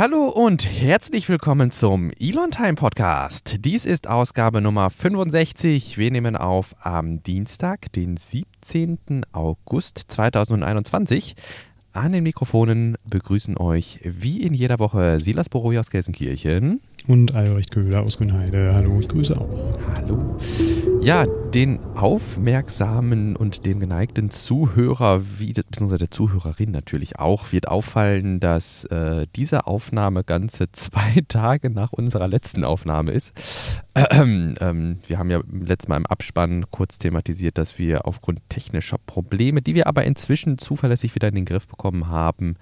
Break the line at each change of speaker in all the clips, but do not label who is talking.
Hallo und herzlich willkommen zum Elon Time Podcast. Dies ist Ausgabe Nummer 65. Wir nehmen auf am Dienstag, den 17. August 2021. An den Mikrofonen begrüßen euch wie in jeder Woche Silas Boroi aus Gelsenkirchen.
Und Albrecht Köhler aus Grünheide. Hallo, ich grüße auch.
Hallo. Ja, den aufmerksamen und dem geneigten Zuhörer, wie, beziehungsweise der Zuhörerin natürlich auch, wird auffallen, dass äh, diese Aufnahme ganze zwei Tage nach unserer letzten Aufnahme ist. Ähm, ähm, wir haben ja letztes Mal im Abspann kurz thematisiert, dass wir aufgrund technischer Probleme, die wir aber inzwischen zuverlässig wieder in den Griff bekommen haben,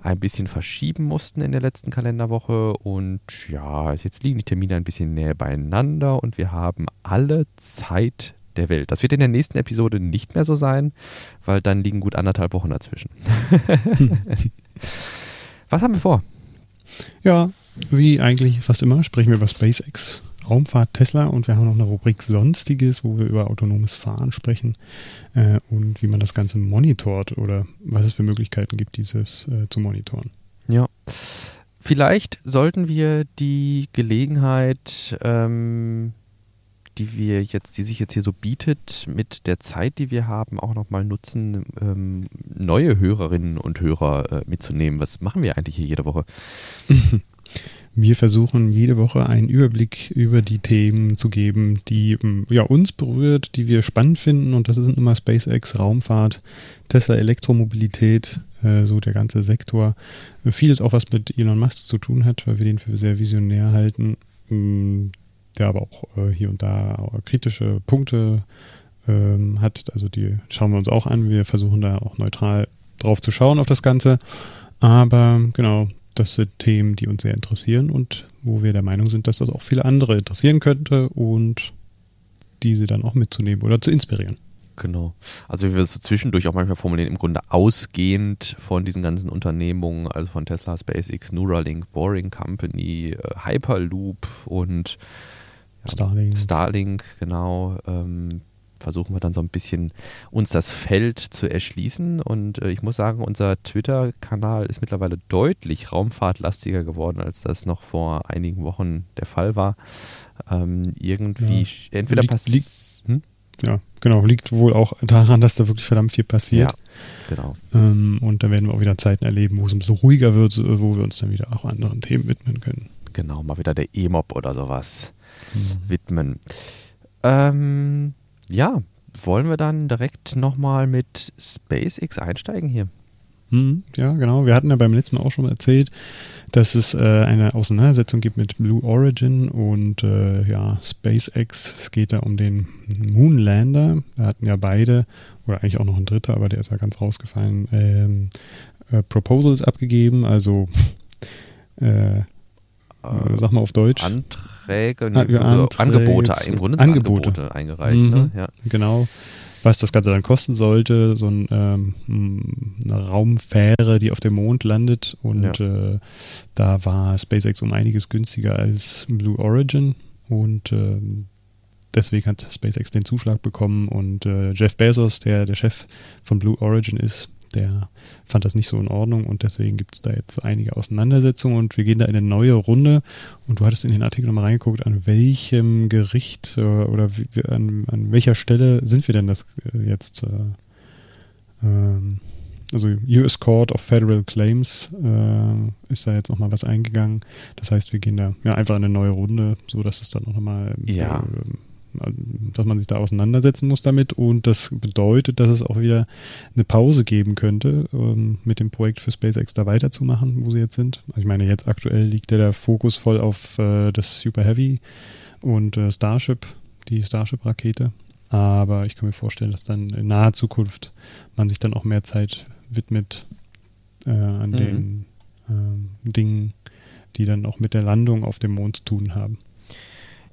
ein bisschen verschieben mussten in der letzten Kalenderwoche. Und ja, jetzt liegen die Termine ein bisschen näher beieinander und wir haben alle Zeit der Welt. Das wird in der nächsten Episode nicht mehr so sein, weil dann liegen gut anderthalb Wochen dazwischen. Was haben wir vor?
Ja, wie eigentlich fast immer sprechen wir über SpaceX, Raumfahrt, Tesla und wir haben noch eine Rubrik Sonstiges, wo wir über autonomes Fahren sprechen äh, und wie man das Ganze monitort oder was es für Möglichkeiten gibt, dieses äh, zu monitoren.
Ja. Vielleicht sollten wir die Gelegenheit ähm, die wir jetzt, die sich jetzt hier so bietet, mit der Zeit, die wir haben, auch nochmal nutzen, ähm, neue Hörerinnen und Hörer äh, mitzunehmen. Was machen wir eigentlich hier jede Woche?
Wir versuchen jede Woche einen Überblick über die Themen zu geben, die ähm, ja, uns berührt, die wir spannend finden. Und das sind immer SpaceX, Raumfahrt, Tesla, Elektromobilität, äh, so der ganze Sektor. Vieles auch, was mit Elon Musk zu tun hat, weil wir den für sehr visionär halten. Der aber auch äh, hier und da kritische Punkte ähm, hat. Also die schauen wir uns auch an. Wir versuchen da auch neutral drauf zu schauen auf das Ganze. Aber genau, das sind Themen, die uns sehr interessieren und wo wir der Meinung sind, dass das auch viele andere interessieren könnte und diese dann auch mitzunehmen oder zu inspirieren.
Genau. Also wie wir es so zwischendurch auch manchmal formulieren, im Grunde ausgehend von diesen ganzen Unternehmungen, also von Tesla, SpaceX, Neuralink, Boring Company, äh, Hyperloop und
Starlink.
Starlink, genau. Ähm, versuchen wir dann so ein bisschen uns das Feld zu erschließen. Und äh, ich muss sagen, unser Twitter-Kanal ist mittlerweile deutlich raumfahrtlastiger geworden, als das noch vor einigen Wochen der Fall war. Ähm, irgendwie, ja. entweder passiert.
Hm? Ja, genau. Liegt wohl auch daran, dass da wirklich verdammt viel passiert.
Ja, genau.
Ähm, und da werden wir auch wieder Zeiten erleben, wo es ein bisschen ruhiger wird, wo wir uns dann wieder auch anderen Themen widmen können.
Genau, mal wieder der E-Mob oder sowas mhm. widmen. Ähm, ja, wollen wir dann direkt nochmal mit SpaceX einsteigen hier?
Mhm, ja, genau. Wir hatten ja beim letzten Mal auch schon erzählt, dass es äh, eine Auseinandersetzung gibt mit Blue Origin und äh, ja, SpaceX. Es geht da um den Moonlander. Da hatten ja beide, oder eigentlich auch noch ein dritter, aber der ist ja ganz rausgefallen, ähm, äh, Proposals abgegeben, also äh, äh, sag mal auf Deutsch.
Anträge Anträge, nee, also Anträge, Angebote, im Grunde
Angebote.
Angebote eingereicht. Ne? Mhm, ne? ja.
Genau. Was das Ganze dann kosten sollte, so ein, ähm, eine Raumfähre, die auf dem Mond landet. Und ja. äh, da war SpaceX um einiges günstiger als Blue Origin. Und äh, deswegen hat SpaceX den Zuschlag bekommen. Und äh, Jeff Bezos, der der Chef von Blue Origin ist, der fand das nicht so in Ordnung und deswegen gibt es da jetzt einige Auseinandersetzungen und wir gehen da in eine neue Runde. Und du hattest in den Artikel nochmal reingeguckt, an welchem Gericht äh, oder wie, an, an, welcher Stelle sind wir denn das äh, jetzt? Äh, ähm, also US Court of Federal Claims äh, ist da jetzt nochmal was eingegangen. Das heißt, wir gehen da ja einfach in eine neue Runde, so dass es dann nochmal
ja.
äh, dass man sich da auseinandersetzen muss damit und das bedeutet, dass es auch wieder eine Pause geben könnte, ähm, mit dem Projekt für SpaceX da weiterzumachen, wo sie jetzt sind. Also ich meine, jetzt aktuell liegt ja der Fokus voll auf äh, das Super Heavy und äh, Starship, die Starship-Rakete. Aber ich kann mir vorstellen, dass dann in naher Zukunft man sich dann auch mehr Zeit widmet äh, an mhm. den ähm, Dingen, die dann auch mit der Landung auf dem Mond zu tun haben.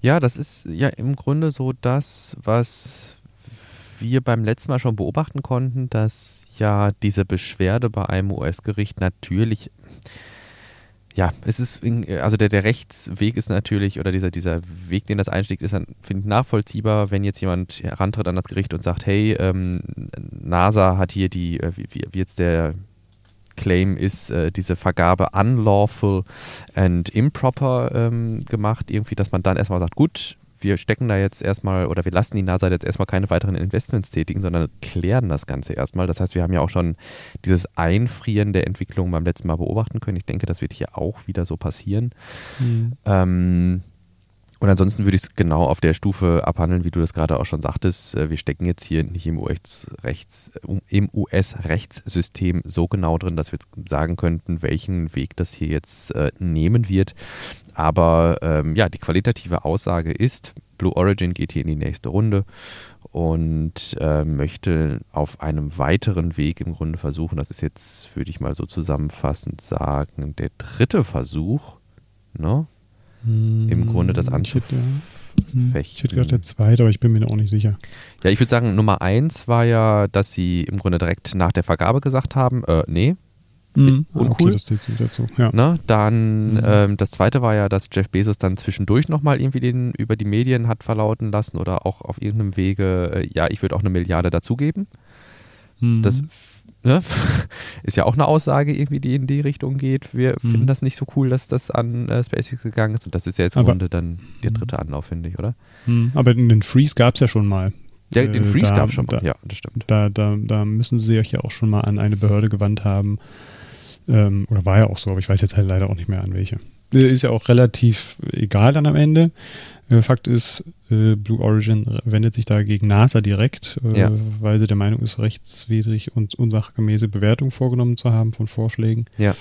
Ja, das ist ja im Grunde so das, was wir beim letzten Mal schon beobachten konnten, dass ja diese Beschwerde bei einem US-Gericht natürlich, ja, es ist, also der, der Rechtsweg ist natürlich, oder dieser, dieser Weg, den das einschlägt, ist dann, finde ich, nachvollziehbar, wenn jetzt jemand herantritt an das Gericht und sagt, hey, ähm, NASA hat hier die, äh, wie, wie jetzt der Claim ist äh, diese Vergabe unlawful and improper ähm, gemacht. Irgendwie, dass man dann erstmal sagt, gut, wir stecken da jetzt erstmal oder wir lassen die NASA jetzt erstmal keine weiteren Investments tätigen, sondern klären das Ganze erstmal. Das heißt, wir haben ja auch schon dieses Einfrieren der Entwicklung beim letzten Mal beobachten können. Ich denke, das wird hier auch wieder so passieren. Mhm. Ähm, und ansonsten würde ich es genau auf der Stufe abhandeln, wie du das gerade auch schon sagtest. Äh, wir stecken jetzt hier nicht im US-Rechtssystem US so genau drin, dass wir sagen könnten, welchen Weg das hier jetzt äh, nehmen wird. Aber ähm, ja, die qualitative Aussage ist, Blue Origin geht hier in die nächste Runde und äh, möchte auf einem weiteren Weg im Grunde versuchen, das ist jetzt, würde ich mal so zusammenfassend sagen, der dritte Versuch, ne? Im Grunde das anzufechten.
Ich hätte gedacht, der zweite, aber ich bin mir auch nicht sicher.
Ja, ich würde sagen, Nummer eins war ja, dass sie im Grunde direkt nach der Vergabe gesagt haben, äh, nee,
Mhm. Uncool. Okay, das zählt dazu. Ja.
Ne? Dann mhm. ähm, das zweite war ja, dass Jeff Bezos dann zwischendurch nochmal irgendwie den über die Medien hat verlauten lassen oder auch auf irgendeinem Wege, äh, ja, ich würde auch eine Milliarde dazugeben. Mhm. Das ne? ist ja auch eine Aussage irgendwie, die in die Richtung geht. Wir mhm. finden das nicht so cool, dass das an äh, SpaceX gegangen ist. Und das ist ja jetzt im Grunde dann der dritte mhm. Anlauf, finde ich, oder?
Mhm. Aber den Freeze gab es ja schon mal.
Ja, den äh, Freeze gab es schon mal, da, ja, das stimmt.
Da, da, da müssen sie euch ja auch schon mal an eine Behörde gewandt haben. Ähm, oder war ja auch so, aber ich weiß jetzt halt leider auch nicht mehr an welche. Äh, ist ja auch relativ egal dann am Ende. Äh, Fakt ist, äh, Blue Origin wendet sich da gegen NASA direkt, ja. weil sie der Meinung ist, rechtswidrig und unsachgemäße Bewertung vorgenommen zu haben von Vorschlägen.
Ja.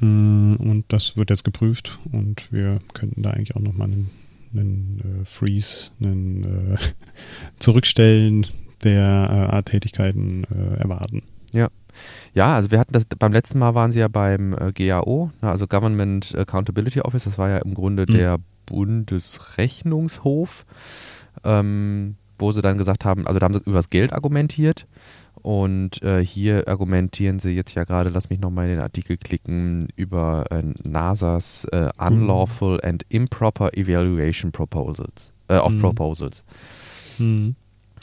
Mm, und das wird jetzt geprüft und wir könnten da eigentlich auch nochmal einen, einen Freeze, einen Zurückstellen der Art Tätigkeiten erwarten.
Ja. Ja, also wir hatten das, beim letzten Mal waren sie ja beim äh, GAO, ne, also Government Accountability Office, das war ja im Grunde mhm. der Bundesrechnungshof, ähm, wo sie dann gesagt haben, also da haben sie über das Geld argumentiert und äh, hier argumentieren sie jetzt ja gerade, lass mich nochmal in den Artikel klicken, über äh, NASA's äh, Unlawful mhm. and Improper Evaluation Proposals, äh, of mhm. Proposals. Mhm.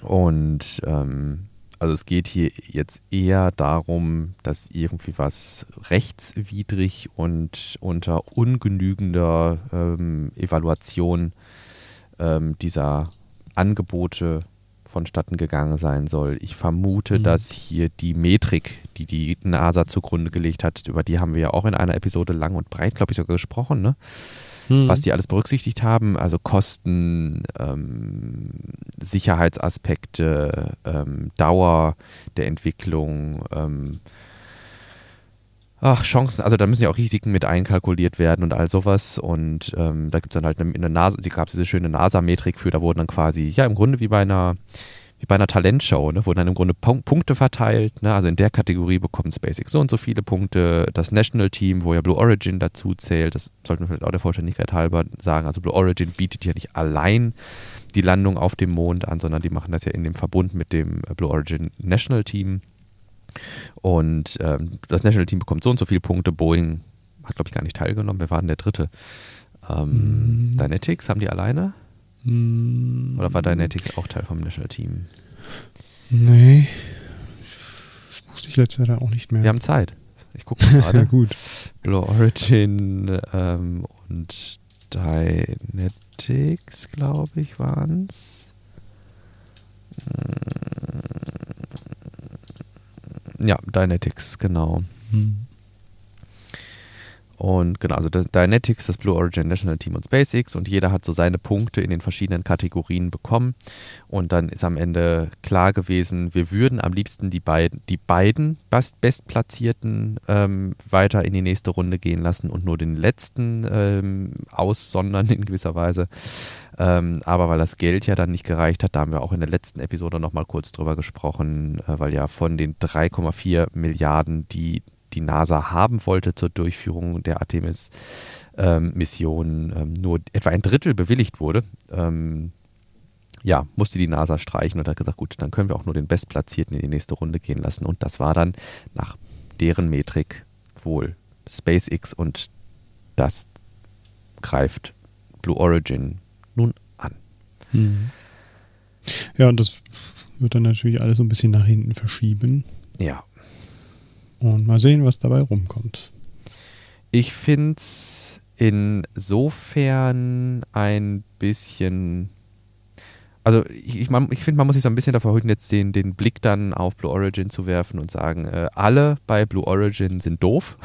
Und ähm, also es geht hier jetzt eher darum, dass irgendwie was rechtswidrig und unter ungenügender ähm, Evaluation ähm, dieser Angebote vonstatten gegangen sein soll. Ich vermute, mhm. dass hier die Metrik, die die NASA zugrunde gelegt hat, über die haben wir ja auch in einer Episode lang und breit, glaube ich, sogar gesprochen, ne? Mhm. was die alles berücksichtigt haben, also Kosten, ähm, Sicherheitsaspekte, ähm, Dauer der Entwicklung, ähm, ach, Chancen, also da müssen ja auch Risiken mit einkalkuliert werden und all sowas. Und ähm, da gibt es dann halt eine, eine NASA, sie gab diese schöne NASA-Metrik für, da wurden dann quasi, ja, im Grunde wie bei einer wie bei einer Talentshow, ne, wurden dann im Grunde Punkte verteilt. Ne, also in der Kategorie bekommt SpaceX so und so viele Punkte. Das National Team, wo ja Blue Origin dazu zählt, das sollten wir vielleicht auch der Vollständigkeit halber sagen. Also Blue Origin bietet ja nicht allein die Landung auf dem Mond an, sondern die machen das ja in dem Verbund mit dem Blue Origin National Team. Und ähm, das National Team bekommt so und so viele Punkte. Boeing hat, glaube ich, gar nicht teilgenommen. Wer war denn der dritte? Ähm, mhm. Dynetics, haben die alleine? Hm. Oder war Dynetics auch Teil vom National Team?
Nee. Das wusste ich letztes Jahr auch nicht mehr.
Wir haben Zeit. Ich gucke mal gerade. Gut. Blue Origin ähm, und Dynetics, glaube ich, waren es. Hm. Ja, Dynetics, genau. Hm. Und genau, also das Dynetics, das Blue Origin National Team und SpaceX und jeder hat so seine Punkte in den verschiedenen Kategorien bekommen. Und dann ist am Ende klar gewesen, wir würden am liebsten die beiden, die beiden best Bestplatzierten ähm, weiter in die nächste Runde gehen lassen und nur den letzten ähm, aussondern in gewisser Weise. Ähm, aber weil das Geld ja dann nicht gereicht hat, da haben wir auch in der letzten Episode nochmal kurz drüber gesprochen, äh, weil ja von den 3,4 Milliarden, die die NASA haben wollte zur Durchführung der Artemis-Mission, ähm, ähm, nur etwa ein Drittel bewilligt wurde, ähm, ja, musste die NASA streichen und hat gesagt, gut, dann können wir auch nur den Bestplatzierten in die nächste Runde gehen lassen. Und das war dann nach deren Metrik wohl SpaceX und das greift Blue Origin nun an.
Hm. Ja, und das wird dann natürlich alles so ein bisschen nach hinten verschieben.
Ja
Und mal sehen, was dabei rumkommt.
Ich finde es insofern ein bisschen. Also ich, ich, ich finde, man muss sich so ein bisschen davor hüten, jetzt den, den Blick dann auf Blue Origin zu werfen und sagen, äh, alle bei Blue Origin sind doof.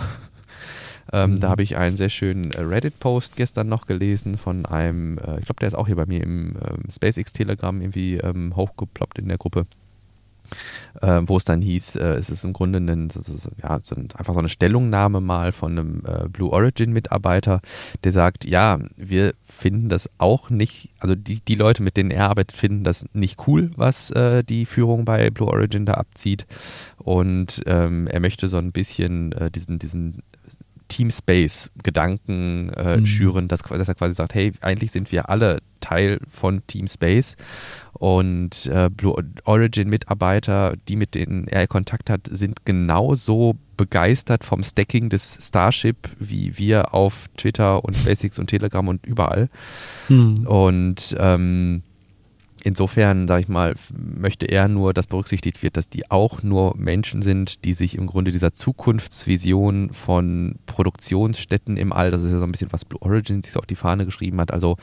ähm, mhm. Da habe ich einen sehr schönen äh, Reddit-Post gestern noch gelesen von einem, äh, ich glaube, der ist auch hier bei mir im ähm, SpaceX-Telegram irgendwie ähm, hochgeploppt in der Gruppe äh, wo es dann hieß, äh, es ist im Grunde ein, so, so, ja, so ein, einfach so eine Stellungnahme mal von einem äh, Blue Origin Mitarbeiter, der sagt, ja, wir finden das auch nicht, also die, die Leute, mit denen er arbeitet, finden das nicht cool, was äh, die Führung bei Blue Origin da abzieht. Und ähm, er möchte so ein bisschen äh, diesen, diesen Team Space Gedanken äh, mhm. schüren, dass, dass, er quasi sagt, hey, eigentlich sind wir alle Teil von Team Space und äh, Blue Origin Mitarbeiter, die mit denen er Kontakt hat, sind genauso begeistert vom Stacking des Starship wie wir auf Twitter und SpaceX und Telegram und überall. Mhm. Und ähm, insofern, sage ich mal, möchte er nur, dass berücksichtigt wird, dass die auch nur Menschen sind, die sich im Grunde dieser Zukunftsvision von Produktionsstätten im All, das ist ja so ein bisschen was Blue Origin sich so auf die Fahne geschrieben hat, also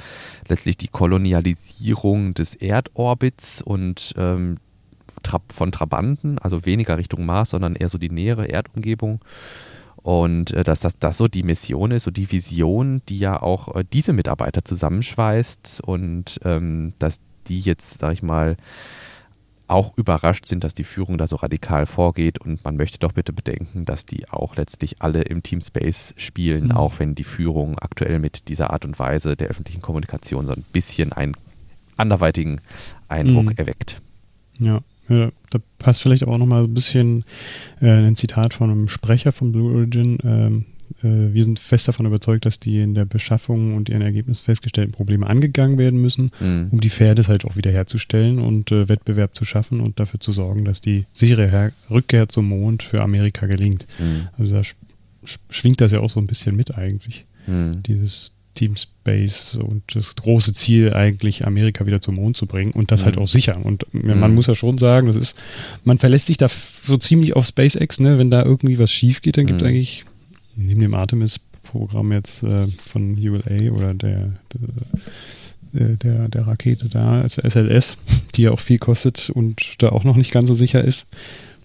letztlich die Kolonialisierung des Erdorbits und ähm, von Trabanten, also weniger Richtung Mars, sondern eher so die nähere Erdumgebung. Und äh, dass das, das so die Mission ist, so die Vision, die ja auch äh, diese Mitarbeiter zusammenschweißt und ähm, dass die jetzt, sag ich mal, auch überrascht sind, dass die Führung da so radikal vorgeht und man möchte doch bitte bedenken, dass die auch letztlich alle im Team Space spielen, mhm. auch wenn die Führung aktuell mit dieser Art und Weise der öffentlichen Kommunikation so ein bisschen einen anderweitigen Eindruck mhm. erweckt.
Ja. ja, da passt vielleicht auch nochmal ein bisschen äh, ein Zitat von einem Sprecher von Blue Origin, ähm, äh, wir sind fest davon überzeugt, dass die in der Beschaffung und ihren Ergebnissen festgestellten Probleme angegangen werden müssen, mhm. um die Fairness halt auch wiederherzustellen und äh, Wettbewerb zu schaffen und dafür zu sorgen, dass die sichere Her Rückkehr zum Mond für Amerika gelingt. Mhm. Also da sch schwingt das ja auch so ein bisschen mit eigentlich. Mhm. Dieses Team Space und das große Ziel eigentlich Amerika wieder zum Mond zu bringen und das halt mhm. auch sicher. Und man mhm. muss ja schon sagen, das ist, man verlässt sich da so ziemlich auf SpaceX, ne? Wenn da irgendwie was schief geht, dann gibt es mhm. eigentlich neben dem Artemis-Programm jetzt äh, von ULA oder der, der, äh, der, der Rakete da, also SLS, die ja auch viel kostet und da auch noch nicht ganz so sicher ist,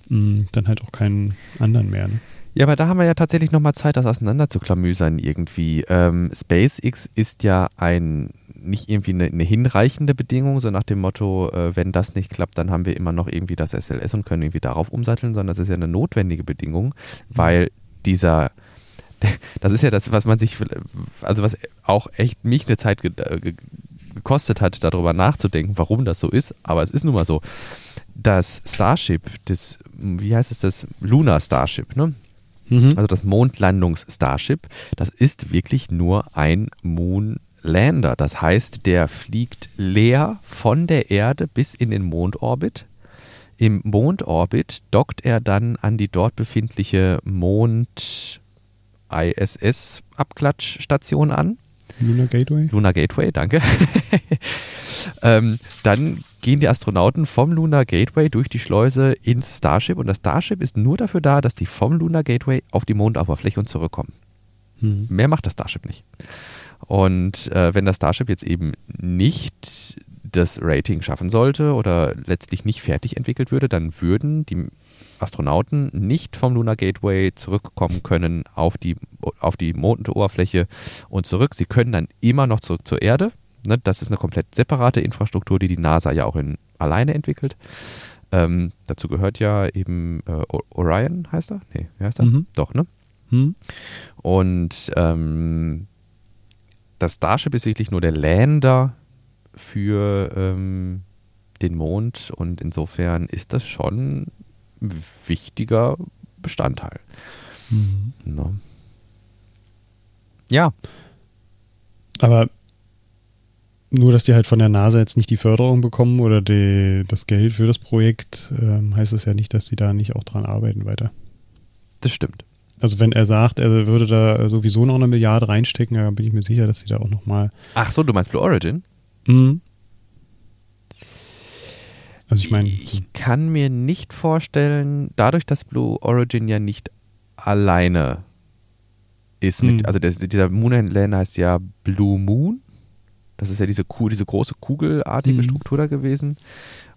mh, mm, dann halt auch keinen anderen mehr. Ne?
Ja, aber da haben wir ja tatsächlich nochmal Zeit, das auseinanderzuklamüsern irgendwie. Ähm, SpaceX ist ja ein nicht irgendwie eine, eine, hinreichende Bedingung, so nach dem Motto, äh, wenn das nicht klappt, dann haben wir immer noch irgendwie das SLS und können irgendwie darauf umsatteln, sondern das ist ja eine notwendige Bedingung, mhm. weil dieser das ist ja das, was man sich, also was auch echt mich eine Zeit äh, gekostet hat, darüber nachzudenken, warum das so ist. Aber es ist nun mal so. Das Starship, das, wie heißt es das? Lunar Starship, ne? Mhm. Also das Mondlandungs-Starship, das ist wirklich nur ein Moonlander. Das heißt, der fliegt leer von der Erde bis in den Mondorbit. Im Mondorbit dockt er dann an die dort befindliche Mond ISS-Abklatschstation an.
Lunar Gateway.
Lunar Gateway, danke. ähm, dann gehen die Astronauten vom Lunar Gateway durch die Schleuse ins Starship und das Starship ist nur dafür da, dass die vom Lunar Gateway auf die Mondoberfläche und zurückkommen. Hm. Mehr macht das Starship nicht. Und äh, wenn das Starship jetzt eben nicht das Rating schaffen sollte oder letztlich nicht fertig entwickelt würde, dann würden die Astronauten nicht vom Lunar Gateway zurückkommen können auf die, auf die Mondoberfläche und zurück. Sie können dann immer noch zurück zur Erde. Ne, das ist eine komplett separate Infrastruktur, die die NASA ja auch in, alleine entwickelt. Ähm, dazu gehört ja eben äh, Orion, heißt er? Nee, wie heißt er? Mhm. Doch, ne? Mhm. Und ähm, das Starship ist wirklich nur der Lander für ähm, den Mond und insofern ist das schon wichtiger Bestandteil. Mhm. No. Ne? Ja.
Aber nur, dass die halt von der NASA jetzt nicht die Förderung bekommen oder die, das Geld für das Projekt, ähm, heißt es ja nicht, dass sie da nicht auch dran arbeiten weiter.
Das stimmt.
Also wenn er sagt, er würde da sowieso noch eine Milliarde reinstecken, dann bin ich mir sicher, dass sie da auch nochmal.
Ach so, du meinst Blue Origin?
Mhm. Also ich meine.
Ich kann mir nicht vorstellen, dadurch, dass Blue Origin ja nicht alleine ist. Mit,
Hm.
Also der, dieser Moonlander heißt ja Blue Moon. Das ist ja diese, Ku- diese große kugelartige
Mhm.
Struktur da gewesen.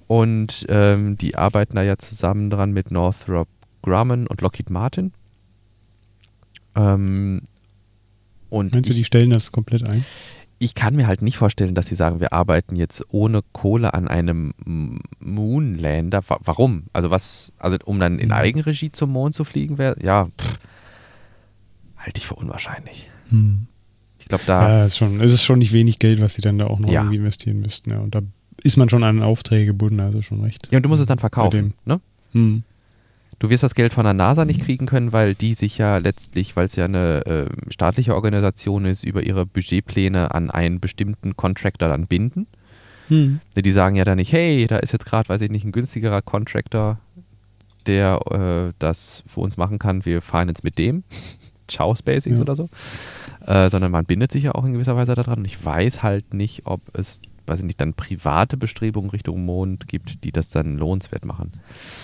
Und ähm, die arbeiten da ja zusammen dran mit Northrop Grumman und Lockheed Martin. Ähm, und
Meinst du,
ich,
die stellen das komplett ein?
Ich kann mir halt nicht vorstellen, dass sie sagen, wir arbeiten jetzt ohne Kohle an einem Moonlander. Wa- Warum? Also was, also um dann in
Mhm.
Eigenregie zum Mond zu fliegen wäre, ja, pff, halte ich für unwahrscheinlich. Ich glaube, da,
Ja, ist schon, es ist schon nicht wenig Geld, was sie dann da auch noch
Ja.
irgendwie investieren müssten. Ja. Und da ist man schon an Aufträge gebunden, also schon recht.
ja, und du musst es dann verkaufen, ne?
Hm.
Du wirst das Geld von der NASA nicht kriegen können, weil die sich ja letztlich, weil es ja eine äh, staatliche Organisation ist, über ihre Budgetpläne an einen bestimmten Contractor dann binden.
Hm.
Die sagen ja dann nicht, hey, da ist jetzt gerade, weiß ich nicht, ein günstigerer Contractor, der äh, das für uns machen kann, wir fahren jetzt mit dem. Ciao SpaceX
Ja.
oder so. Äh, sondern man bindet sich ja auch in gewisser Weise daran. Und ich weiß halt nicht, ob es, weiß ich nicht, dann private Bestrebungen Richtung Mond gibt, die das dann lohnenswert machen.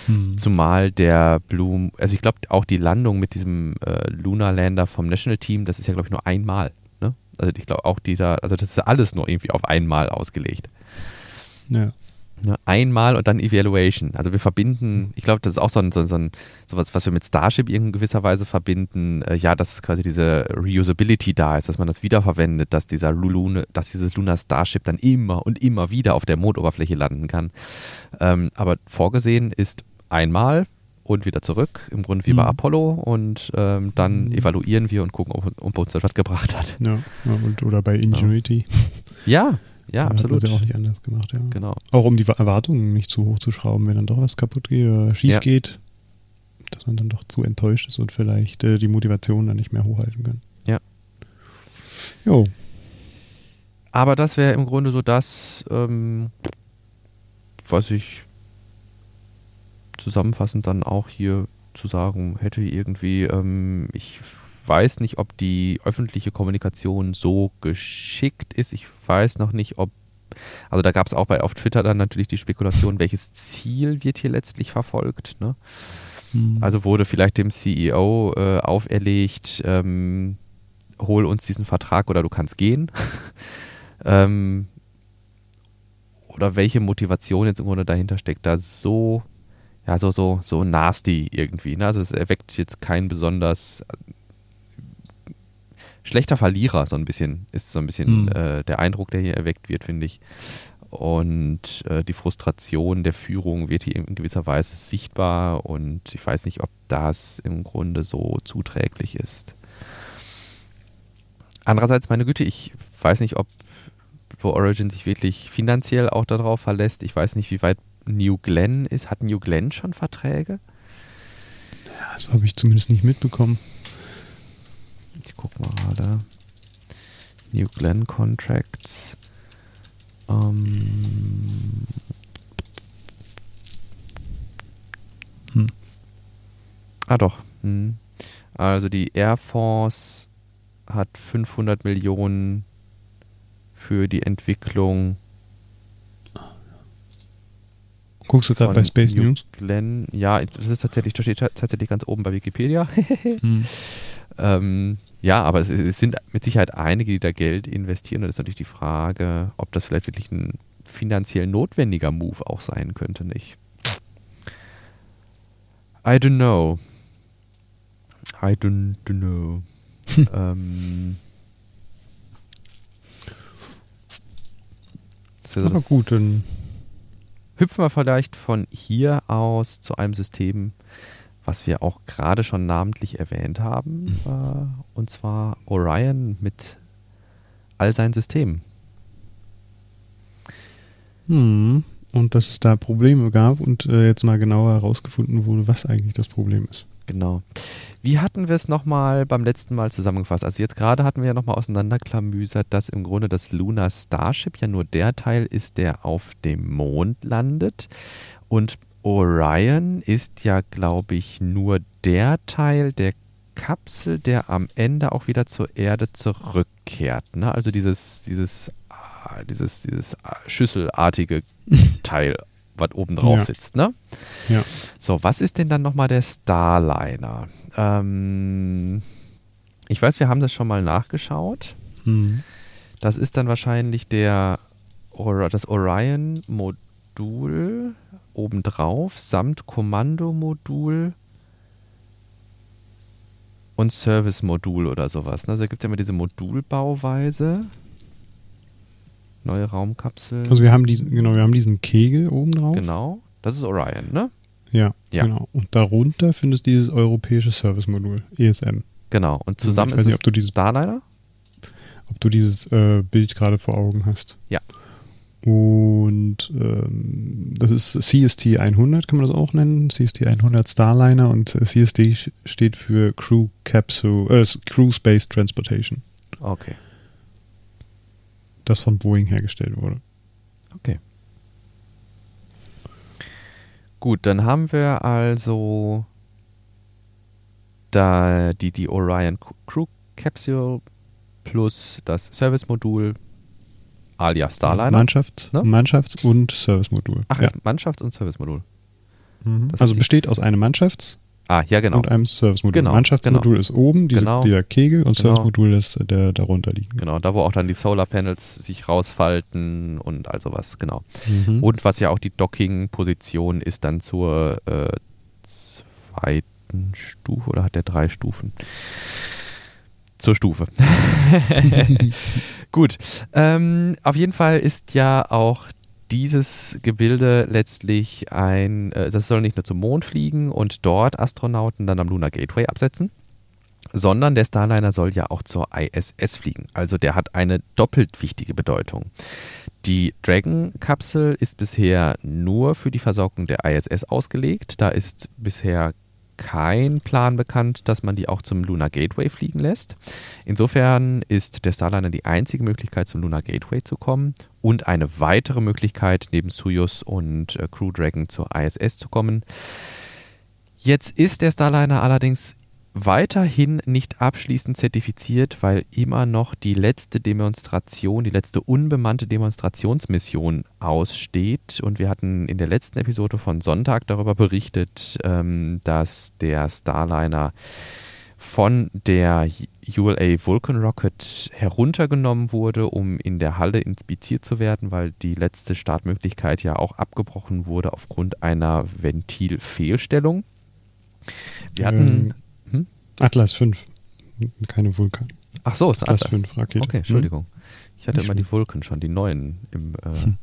Hm.
Zumal der Bloom, also ich glaube auch die Landung mit diesem äh, Lunar Lander vom National Team, das ist ja glaube ich nur einmal. Ne? Also ich glaube auch dieser, also das ist alles nur irgendwie auf einmal ausgelegt.
Ja.
Ne? Einmal und dann Evaluation. Also wir verbinden, ich glaube, das ist auch so ein, so, so ein sowas, was wir mit Starship in gewisser Weise verbinden, äh, ja, dass quasi diese Reusability da ist, dass man das wiederverwendet, dass dieser Lulune, dass dieses Lunar Starship dann immer und immer wieder auf der Mondoberfläche landen kann. Ähm, aber vorgesehen ist einmal und wieder zurück, im Grunde wie bei
Mhm.
Apollo und ähm, dann
Mhm.
evaluieren wir und gucken, ob, ob uns das was gebracht hat.
Ja. und, oder bei Ingenuity.
Ja, ja,
da
absolut.
Ja auch nicht anders gemacht, ja.
Genau.
Auch um die Erwartungen nicht zu hoch zu schrauben, wenn dann doch was kaputt geht oder schief
Ja.
geht, dass man dann doch zu enttäuscht ist und vielleicht äh, die Motivation dann nicht mehr hochhalten kann.
Ja.
Jo.
Aber das wäre im Grunde so das, ähm, was ich zusammenfassend dann auch hier zu sagen hätte irgendwie. Ähm, ich weiß nicht, ob die öffentliche Kommunikation so geschickt ist. Ich weiß noch nicht, ob. Also da gab es auch bei auf Twitter dann natürlich die Spekulation, welches Ziel wird hier letztlich verfolgt. Ne?
Hm.
Also wurde vielleicht dem CEO äh, auferlegt, ähm, hol uns diesen Vertrag oder du kannst gehen. ähm, oder welche Motivation jetzt im Grunde dahinter steckt, da so, ja, so, so, so nasty irgendwie. Ne? Also es erweckt jetzt kein besonders schlechter Verlierer, so ein bisschen, ist so ein bisschen
Hm.
äh, der Eindruck, der hier erweckt wird, finde ich. Und äh, die Frustration der Führung wird hier in gewisser Weise sichtbar und ich weiß nicht, ob das im Grunde so zuträglich ist. Andererseits, meine Güte, ich weiß nicht, ob Blue Origin sich wirklich finanziell auch darauf verlässt. Ich weiß nicht, wie weit New Glenn ist. Hat New Glenn schon Verträge?
Ja, das habe ich zumindest nicht mitbekommen.
Ich guck mal gerade. New Glenn Contracts. Ähm,
Hm.
Ah doch. Hm. Also die Air Force hat 500 Millionen für die Entwicklung
Guckst du gerade bei Space
New
News?
Glenn. Ja, das ist tatsächlich, das steht tatsächlich ganz oben bei Wikipedia.
Hm.
Ähm, ja, aber es, es sind mit Sicherheit einige, die da Geld investieren. Und das ist natürlich die Frage, ob das vielleicht wirklich ein finanziell notwendiger Move auch sein könnte, nicht? I don't know. I don't, know. ähm, so,
Aber gut, dann
hüpfen wir vielleicht von hier aus zu einem System, was wir auch gerade schon namentlich erwähnt haben, äh, und zwar Orion mit all seinen Systemen.
Hm. Und dass es da Probleme gab und äh, jetzt mal genauer herausgefunden wurde, was eigentlich das Problem ist.
Genau. Wie hatten wir es nochmal beim letzten Mal zusammengefasst? Also jetzt gerade hatten wir ja nochmal auseinanderklamüsert, dass im Grunde das Lunar Starship ja nur der Teil ist, der auf dem Mond landet. Und Orion ist ja, glaube ich, nur der Teil der Kapsel, der am Ende auch wieder zur Erde zurückkehrt. Ne? Also dieses, dieses, ah, dieses, dieses ah, schüsselartige Teil was oben drauf
Ja.
sitzt, ne?
Ja.
So, was ist denn dann nochmal der Starliner? Ähm, ich weiß, wir haben das schon mal nachgeschaut.
Mhm.
Das ist dann wahrscheinlich der das Orion-Modul obendrauf samt Kommandomodul und Service-Modul oder sowas. Ne? Also da gibt es ja immer diese Modulbauweise. Neue Raumkapsel.
Also wir haben diesen, genau, wir haben diesen Kegel oben drauf.
genau. Das ist Orion, ne?
Ja,
Ja.
genau. Und darunter findest du dieses europäische Service-Modul, ESM.
Genau. Und zusammen
ich weiß
ist
nicht, ob du dieses,
Starliner?
ob du dieses äh, Bild gerade vor Augen hast.
Ja.
Und ähm, das ist CST 100, kann man das auch nennen. CST 100 Starliner und äh, CST steht für Crew Capsule, äh, Crew Space Transportation,
Okay.
das von Boeing hergestellt wurde.
Okay. Gut, dann haben wir also da die, die Orion Crew Capsule plus das Service-Modul alias Starliner.
Mannschaft,
Ne?
Mannschafts- und Service-Modul.
Ach,
ja.
das Mannschafts- und Service-Modul.
Mhm. Also besteht aus einem Mannschafts-
Ah, ja, genau.
und einem Service-Modul.
Genau,
Mannschaftsmodul ist oben, diese,
Genau.
dieser Kegel, und
Genau.
Service-Modul ist der darunter liegende.
Genau, da wo auch dann die Solar-Panels sich rausfalten und all sowas, genau.
Mhm.
Und was ja auch die Docking-Position ist dann zur äh, zweiten Stufe oder hat der drei Stufen? Zur Stufe. Gut. Ähm, auf jeden Fall ist ja auch dieses Gebilde letztlich ein, äh, das soll nicht nur zum Mond fliegen und dort Astronauten dann am Lunar Gateway absetzen, sondern der Starliner soll ja auch zur ISS fliegen. Also der hat eine doppelt wichtige Bedeutung. Die Dragon-Kapsel ist bisher nur für die Versorgung der ISS ausgelegt. Da ist bisher kein Plan bekannt, dass man die auch zum Lunar Gateway fliegen lässt. Insofern ist der Starliner die einzige Möglichkeit, zum Lunar Gateway zu kommen und eine weitere Möglichkeit, neben Soyuz und äh, Crew Dragon zur ISS zu kommen. Jetzt ist der Starliner allerdings weiterhin nicht abschließend zertifiziert, weil immer noch die letzte Demonstration, die letzte unbemannte Demonstrationsmission aussteht. Und wir hatten in der letzten Episode von Sonntag darüber berichtet, ähm, dass der Starliner von der ULA Vulcan Rocket heruntergenommen wurde, um in der Halle inspiziert zu werden, weil die letzte Startmöglichkeit ja auch abgebrochen wurde aufgrund einer Ventilfehlstellung. Wir hatten. Hm?
Atlas 5. Keine Vulkan.
Ach so, ist eine
Atlas,
Atlas.
5 Rakete.
Okay, Entschuldigung. Ich hatte
Nicht
immer die Vulcan schon, die neuen im äh,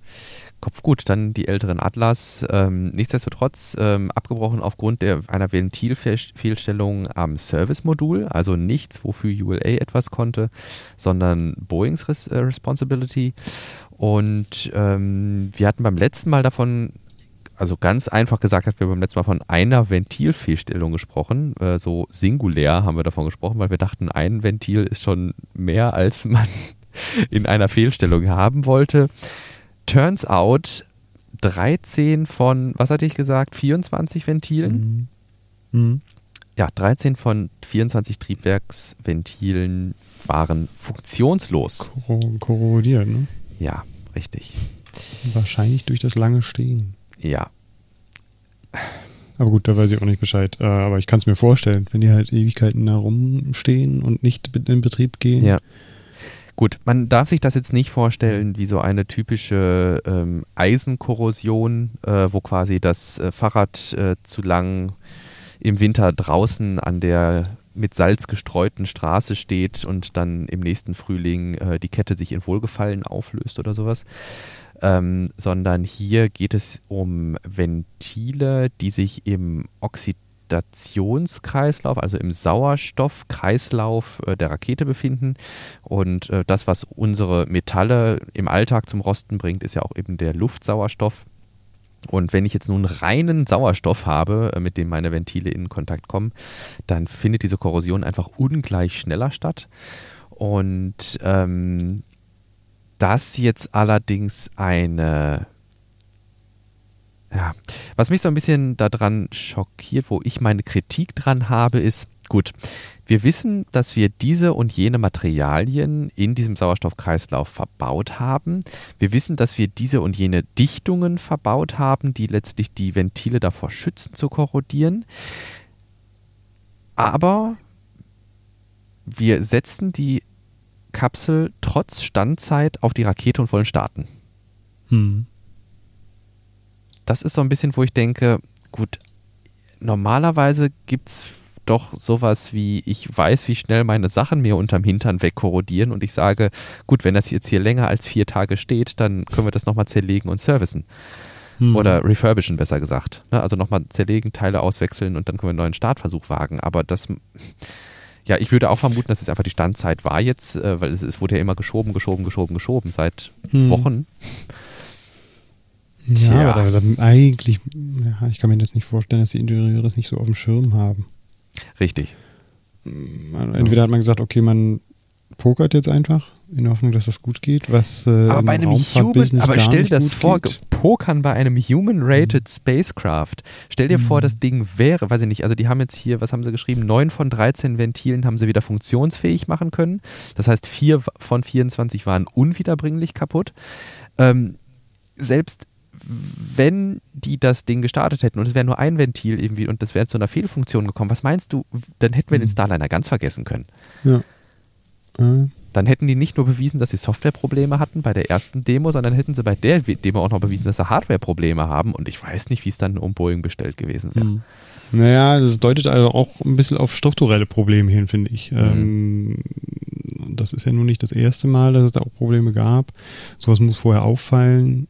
Kopf. Gut, dann die älteren Atlas. Ähm, nichtsdestotrotz ähm, abgebrochen aufgrund der, einer Ventilfehlstellung am Service-Modul. Also nichts, wofür ULA etwas konnte, sondern Boeings Res äh, Responsibility. Und ähm, wir hatten beim letzten Mal davon also ganz einfach gesagt, hat wir beim letzten Mal von einer Ventilfehlstellung gesprochen. Äh, so singulär haben wir davon gesprochen, weil wir dachten, ein Ventil ist schon mehr, als man in einer Fehlstellung haben wollte. Turns out, 13 von, was hatte ich gesagt, 24 Ventilen?
Mhm. Mhm.
Ja, 13 von 24 Triebwerksventilen waren funktionslos.
Kor- Korrodiert, ne?
Ja, richtig.
Wahrscheinlich durch das lange Stehen.
Ja,
Aber gut, da weiß ich auch nicht Bescheid. Äh, aber ich kann es mir vorstellen, wenn die halt Ewigkeiten da rumstehen und nicht in Betrieb gehen.
Ja. Gut, man darf sich das jetzt nicht vorstellen wie so eine typische ähm, Eisenkorrosion, äh, wo quasi das äh, Fahrrad äh, zu lang im Winter draußen an der mit Salz gestreuten Straße steht und dann im nächsten Frühling äh, die Kette sich in Wohlgefallen auflöst oder sowas. Ähm, sondern hier geht es um Ventile, die sich im Oxidationskreislauf, also im Sauerstoffkreislauf äh, der Rakete befinden. Und äh, das, was unsere Metalle im Alltag zum Rosten bringt, ist ja auch eben der Luftsauerstoff. Und wenn ich jetzt nun reinen Sauerstoff habe, äh, mit dem meine Ventile in Kontakt kommen, dann findet diese Korrosion einfach ungleich schneller statt. Und ähm, das jetzt allerdings eine, ja, was mich so ein bisschen daran schockiert, wo ich meine Kritik dran habe, ist, gut. Wir wissen, dass wir diese und jene Materialien in diesem Sauerstoffkreislauf verbaut haben. Wir wissen, dass wir diese und jene Dichtungen verbaut haben, die letztlich die Ventile davor schützen zu korrodieren. Aber wir setzen die Kapsel trotz Standzeit auf die Rakete und wollen starten. Hm. Das ist so ein bisschen, wo ich denke, gut, normalerweise gibt es doch sowas wie, ich weiß, wie schnell meine Sachen mir unterm Hintern wegkorrodieren und ich sage, gut, wenn das jetzt hier länger als vier Tage steht, dann können wir das nochmal zerlegen und servicen. Hm. Oder refurbischen, besser gesagt. Ne? Also nochmal zerlegen, Teile auswechseln und dann können wir einen neuen Startversuch wagen. Aber das, ja, ich würde auch vermuten, dass es einfach die Standzeit war jetzt, äh, weil es, es, wurde ja immer geschoben, geschoben, geschoben, geschoben seit hm. Wochen.
Ja, aber da, da eigentlich, ja, ich kann mir das nicht vorstellen, dass die Ingenieure das nicht so auf dem Schirm haben.
Richtig.
Entweder hat man gesagt, okay, man pokert jetzt einfach in Hoffnung, dass das gut geht, was äh,
aber bei einem Human, aber stell dir das vor, geht. pokern bei einem Human-Rated mhm. Spacecraft. Stell dir mhm. vor, das Ding wäre, weiß ich nicht, also die haben jetzt hier, was haben sie geschrieben, 9 von 13 Ventilen haben sie wieder funktionsfähig machen können. Das heißt, 4 von 24 waren unwiederbringlich kaputt. Ähm, selbst wenn die das Ding gestartet hätten und es wäre nur ein Ventil irgendwie und das wäre zu einer Fehlfunktion gekommen, was meinst du, dann hätten wir den mhm. Starliner ganz vergessen können. Ja. Mhm. Dann hätten die nicht nur bewiesen, dass sie Softwareprobleme hatten bei der ersten Demo, sondern hätten sie bei der Demo auch noch bewiesen, dass sie Hardwareprobleme haben und ich weiß nicht, wie es dann um Boeing bestellt gewesen wäre. Mhm.
Naja, das deutet also auch ein bisschen auf strukturelle Probleme hin, finde ich. Mhm. Ähm, das ist ja nun nicht das erste Mal, dass es da auch Probleme gab. Sowas muss vorher auffallen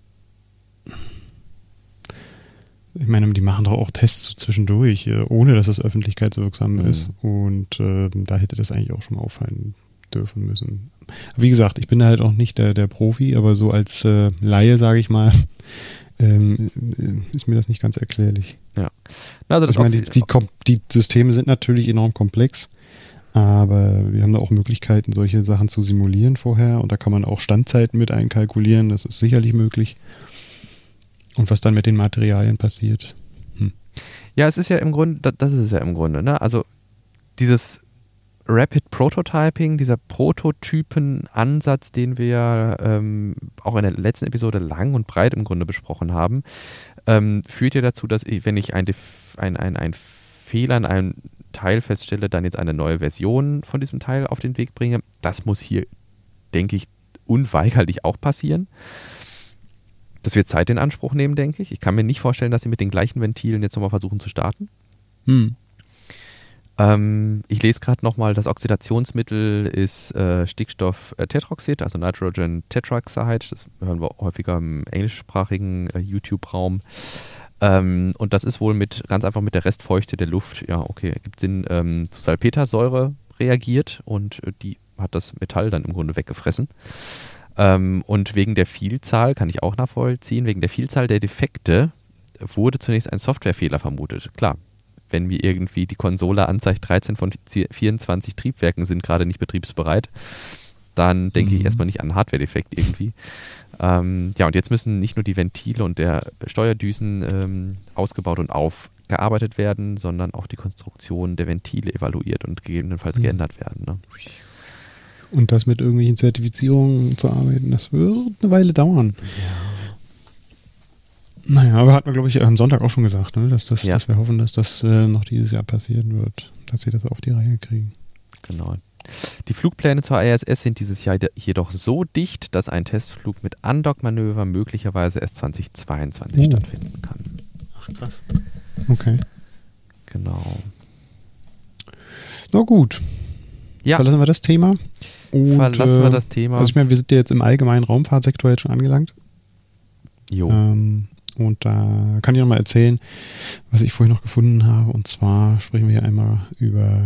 ich meine, die machen doch auch Tests zwischendurch, äh, ohne dass es öffentlichkeitswirksam mhm. ist. Und äh, da hätte das eigentlich auch schon mal auffallen dürfen müssen. Wie gesagt, ich bin da halt auch nicht der, der Profi, aber so als äh, Laie, sage ich mal, ähm, äh, ist mir das nicht ganz erklärlich.
Ja.
Also ich meine, die, die, die, Systeme sind natürlich enorm komplex, aber wir haben da auch Möglichkeiten, solche Sachen zu simulieren vorher und da kann man auch Standzeiten mit einkalkulieren, das ist sicherlich möglich. Und was dann mit den Materialien passiert. Hm.
Ja, es ist ja im Grunde, das ist es ja im Grunde, ne? Also dieses Rapid Prototyping, dieser Prototypen-Ansatz, den wir ähm, auch in der letzten Episode lang und breit im Grunde besprochen haben, ähm, führt ja dazu, dass ich, wenn ich ein, ein, ein, ein Fehler in einem Teil feststelle, dann jetzt eine neue Version von diesem Teil auf den Weg bringe. Das muss hier, denke ich, unweigerlich auch passieren. Das wird Zeit in Anspruch nehmen, denke ich. Ich kann mir nicht vorstellen, dass sie mit den gleichen Ventilen jetzt nochmal versuchen zu starten. Hm. Ähm, ich lese gerade nochmal, das Oxidationsmittel ist äh, Stickstoff-Tetroxid, also Nitrogen Tetroxide. Das hören wir häufiger im englischsprachigen äh, YouTube-Raum. Ähm, und das ist wohl mit ganz einfach mit der Restfeuchte der Luft, ja, okay, gibt Sinn, ähm, zu Salpetersäure reagiert und äh, die hat das Metall dann im Grunde weggefressen. Ähm, und wegen der Vielzahl, kann ich auch nachvollziehen, wegen der Vielzahl der Defekte wurde zunächst ein Softwarefehler vermutet. Klar, wenn mir irgendwie die Konsole anzeigt, 13 von 24 Triebwerken sind gerade nicht betriebsbereit, dann denke mhm. ich erstmal nicht an Hardware-Defekt irgendwie. Ähm, ja, und jetzt müssen nicht nur die Ventile und der Steuerdüsen ähm, ausgebaut und aufgearbeitet werden, sondern auch die Konstruktion der Ventile evaluiert und gegebenenfalls mhm. geändert werden. Ne?
Und das mit irgendwelchen Zertifizierungen zu arbeiten, das wird eine Weile dauern. Ja. Naja, aber hat man, glaube ich, am Sonntag auch schon gesagt, ne? dass, das, ja. dass wir hoffen, dass das äh, noch dieses Jahr passieren wird, dass sie das auf die Reihe kriegen.
Genau. Die Flugpläne zur ISS sind dieses Jahr jedoch so dicht, dass ein Testflug mit Undock-Manöver möglicherweise erst 2022 oh. stattfinden kann.
Ach, krass. Okay.
Genau.
Na gut. Ja. Verlassen wir das Thema.
Und, Verlassen wir äh, das Thema.
Also ich meine, wir sind ja jetzt im allgemeinen Raumfahrtsektor jetzt schon angelangt. Jo. Ähm, und da kann ich noch mal erzählen, was ich vorhin noch gefunden habe. Und zwar sprechen wir hier einmal über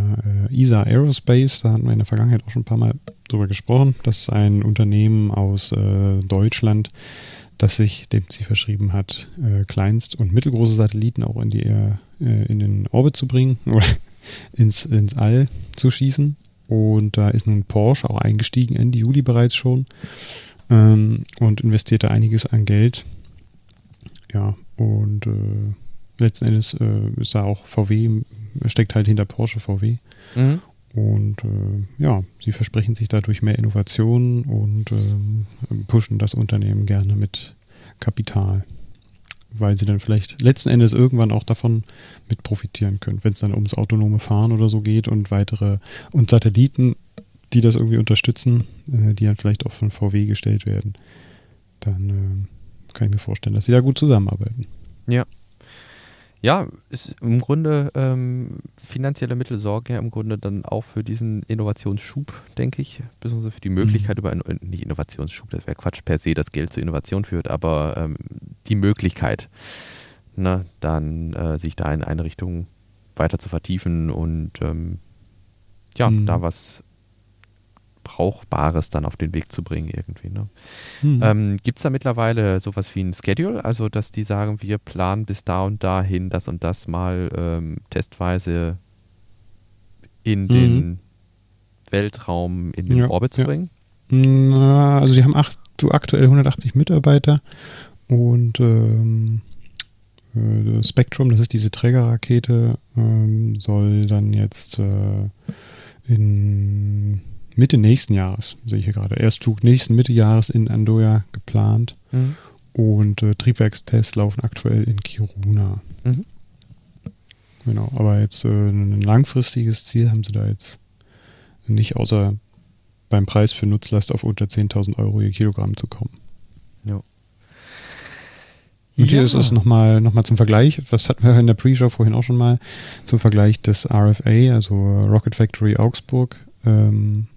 äh, ESA Aerospace. Da hatten wir in der Vergangenheit auch schon ein paar Mal drüber gesprochen. Das ist ein Unternehmen aus äh, Deutschland, das sich dem Ziel verschrieben hat, äh, kleinst- und mittelgroße Satelliten auch in, die, äh, in den Orbit zu bringen oder ins, ins All zu schießen. Und da ist nun Porsche auch eingestiegen, Ende Juli bereits schon. Ähm, und investiert da einiges an Geld. Ja, und äh, letzten Endes äh, ist da auch VW steckt halt hinter Porsche VW.
Mhm.
Und äh, ja, sie versprechen sich dadurch mehr Innovationen und äh, pushen das Unternehmen gerne mit Kapital, weil sie dann vielleicht letzten Endes irgendwann auch davon mit profitieren können, wenn es dann ums autonome Fahren oder so geht und weitere und Satelliten, die das irgendwie unterstützen, äh, die dann vielleicht auch von VW gestellt werden, dann äh, kann ich mir vorstellen, dass sie da gut zusammenarbeiten.
Ja, ja, ist im Grunde ähm, finanzielle Mittel sorgen ja im Grunde dann auch für diesen Innovationsschub, denke ich, beziehungsweise für die Möglichkeit mhm. über, nicht Innovationsschub, das wäre Quatsch per se, dass Geld zur Innovation führt, aber ähm, die Möglichkeit, ne, dann äh, sich da in eine Richtung weiter zu vertiefen und ähm, ja, mhm. da was Brauchbares dann auf den Weg zu bringen irgendwie. Ne? Mhm. Ähm, Gibt es da mittlerweile sowas wie ein Schedule, also dass die sagen, wir planen bis da und dahin das und das mal ähm, testweise in mhm. den Weltraum, in den ja, Orbit zu ja. bringen?
Na, also die haben acht, so aktuell 180 Mitarbeiter und ähm, äh, Spectrum, das ist diese Trägerrakete, ähm, soll dann jetzt äh, in Mitte nächsten Jahres, sehe ich hier gerade. Erstflug nächsten Mitte Jahres in Andoya geplant. Mhm. Und äh, Triebwerkstests laufen aktuell in Kiruna. Mhm. Genau, aber jetzt äh, ein langfristiges Ziel haben sie da jetzt nicht, außer beim Preis für Nutzlast auf unter 10.000 Euro je Kilogramm zu kommen. Ja. Und hier ist es nochmal noch mal zum Vergleich, das hatten wir in der Pre-Show vorhin auch schon mal, zum Vergleich des RFA, also Rocket Factory Augsburg. Ähm,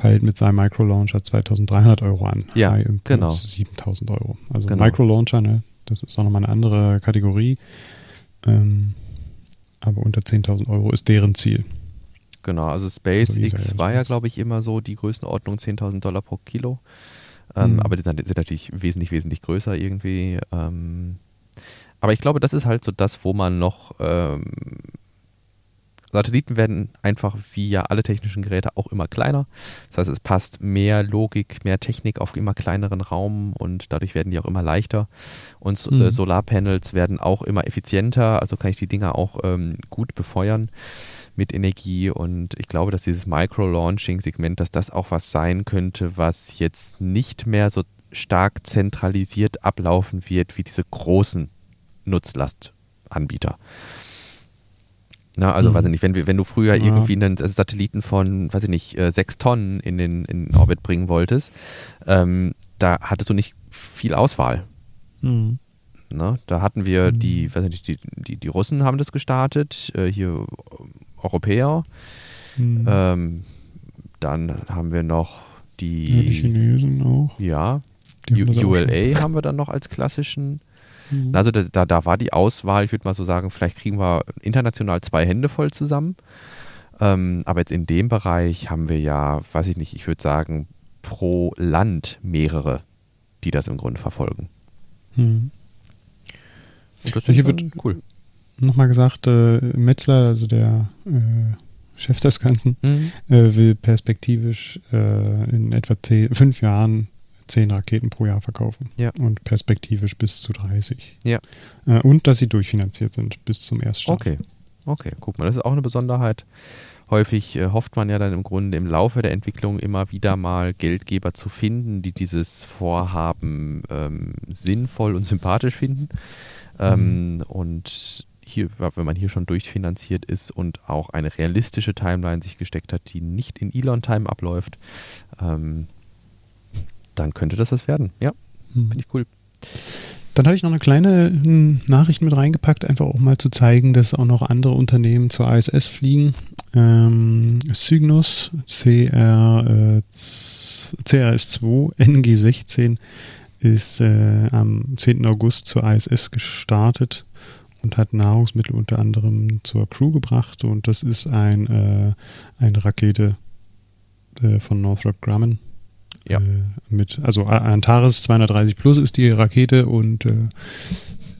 peilt mit seinem Micro-Launcher 2300 Euro an.
Ja, High genau.
7000 Euro. Also genau. Micro-Launcher, ne, das ist auch nochmal eine andere Kategorie. Ähm, aber unter 10.000 Euro ist deren Ziel.
Genau, also SpaceX also war ja, glaube ich, immer so die Größenordnung 10.000 Dollar pro Kilo. Ähm, mhm. Aber die sind, sind, natürlich wesentlich, wesentlich größer irgendwie. Ähm, aber ich glaube, das ist halt so das, wo man noch ähm, Satelliten werden einfach wie ja alle technischen Geräte auch immer kleiner. Das heißt, es passt mehr Logik, mehr Technik auf immer kleineren Raum und dadurch werden die auch immer leichter. Und mhm. äh, Solarpanels werden auch immer effizienter, also kann ich die Dinger auch ähm, gut befeuern mit Energie und ich glaube, dass dieses Micro-Launching-Segment, dass das auch was sein könnte, was jetzt nicht mehr so stark zentralisiert ablaufen wird wie diese großen Nutzlastanbieter. Na, also, mhm. weiß ich nicht, wenn, wenn du früher ja. irgendwie einen Satelliten von, weiß ich nicht, äh, sechs Tonnen in den, in den Orbit bringen wolltest, ähm, da hattest du nicht viel Auswahl. Mhm. Na, da hatten wir mhm. die, weiß ich nicht, die, die, die Russen haben das gestartet, äh, hier Europäer. Mhm. Ähm, dann haben wir noch die,
ja, die Chinesen auch.
Ja, ULA haben wir dann noch als klassischen. Mhm. Also da, da war die Auswahl, ich würde mal so sagen, vielleicht kriegen wir international zwei Hände voll zusammen. Ähm, aber jetzt in dem Bereich haben wir ja, weiß ich nicht, ich würde sagen, pro Land mehrere, die das im Grunde verfolgen.
Mhm. Und das Hier wird cool. Nochmal gesagt, äh, Metzler, also der äh, Chef des Ganzen, mhm. äh, will perspektivisch äh, in etwa zehn, fünf Jahren zehn Raketen pro Jahr verkaufen.
Ja.
Und perspektivisch bis zu 30.
Ja.
Äh, und dass sie durchfinanziert sind bis zum Erststart.
Okay. Okay, guck mal, das ist auch eine Besonderheit. Häufig äh, hofft man ja dann im Grunde im Laufe der Entwicklung immer wieder mal Geldgeber zu finden, die dieses Vorhaben ähm, sinnvoll und sympathisch finden. Ähm, mhm. Und hier, wenn man hier schon durchfinanziert ist und auch eine realistische Timeline sich gesteckt hat, die nicht in Elon-Time abläuft, ähm, dann könnte das was werden. Ja, hm. finde ich cool.
Dann habe ich noch eine kleine hm, Nachricht mit reingepackt, einfach auch mal zu zeigen, dass auch noch andere Unternehmen zur ISS fliegen. Ähm, Cygnus CR, äh, CRS2 NG16 ist äh, am 10. August zur ISS gestartet und hat Nahrungsmittel unter anderem zur Crew gebracht. Und das ist ein, äh, eine Rakete äh, von Northrop Grumman.
Ja.
Äh, mit, also Antares 230 Plus ist die Rakete und äh,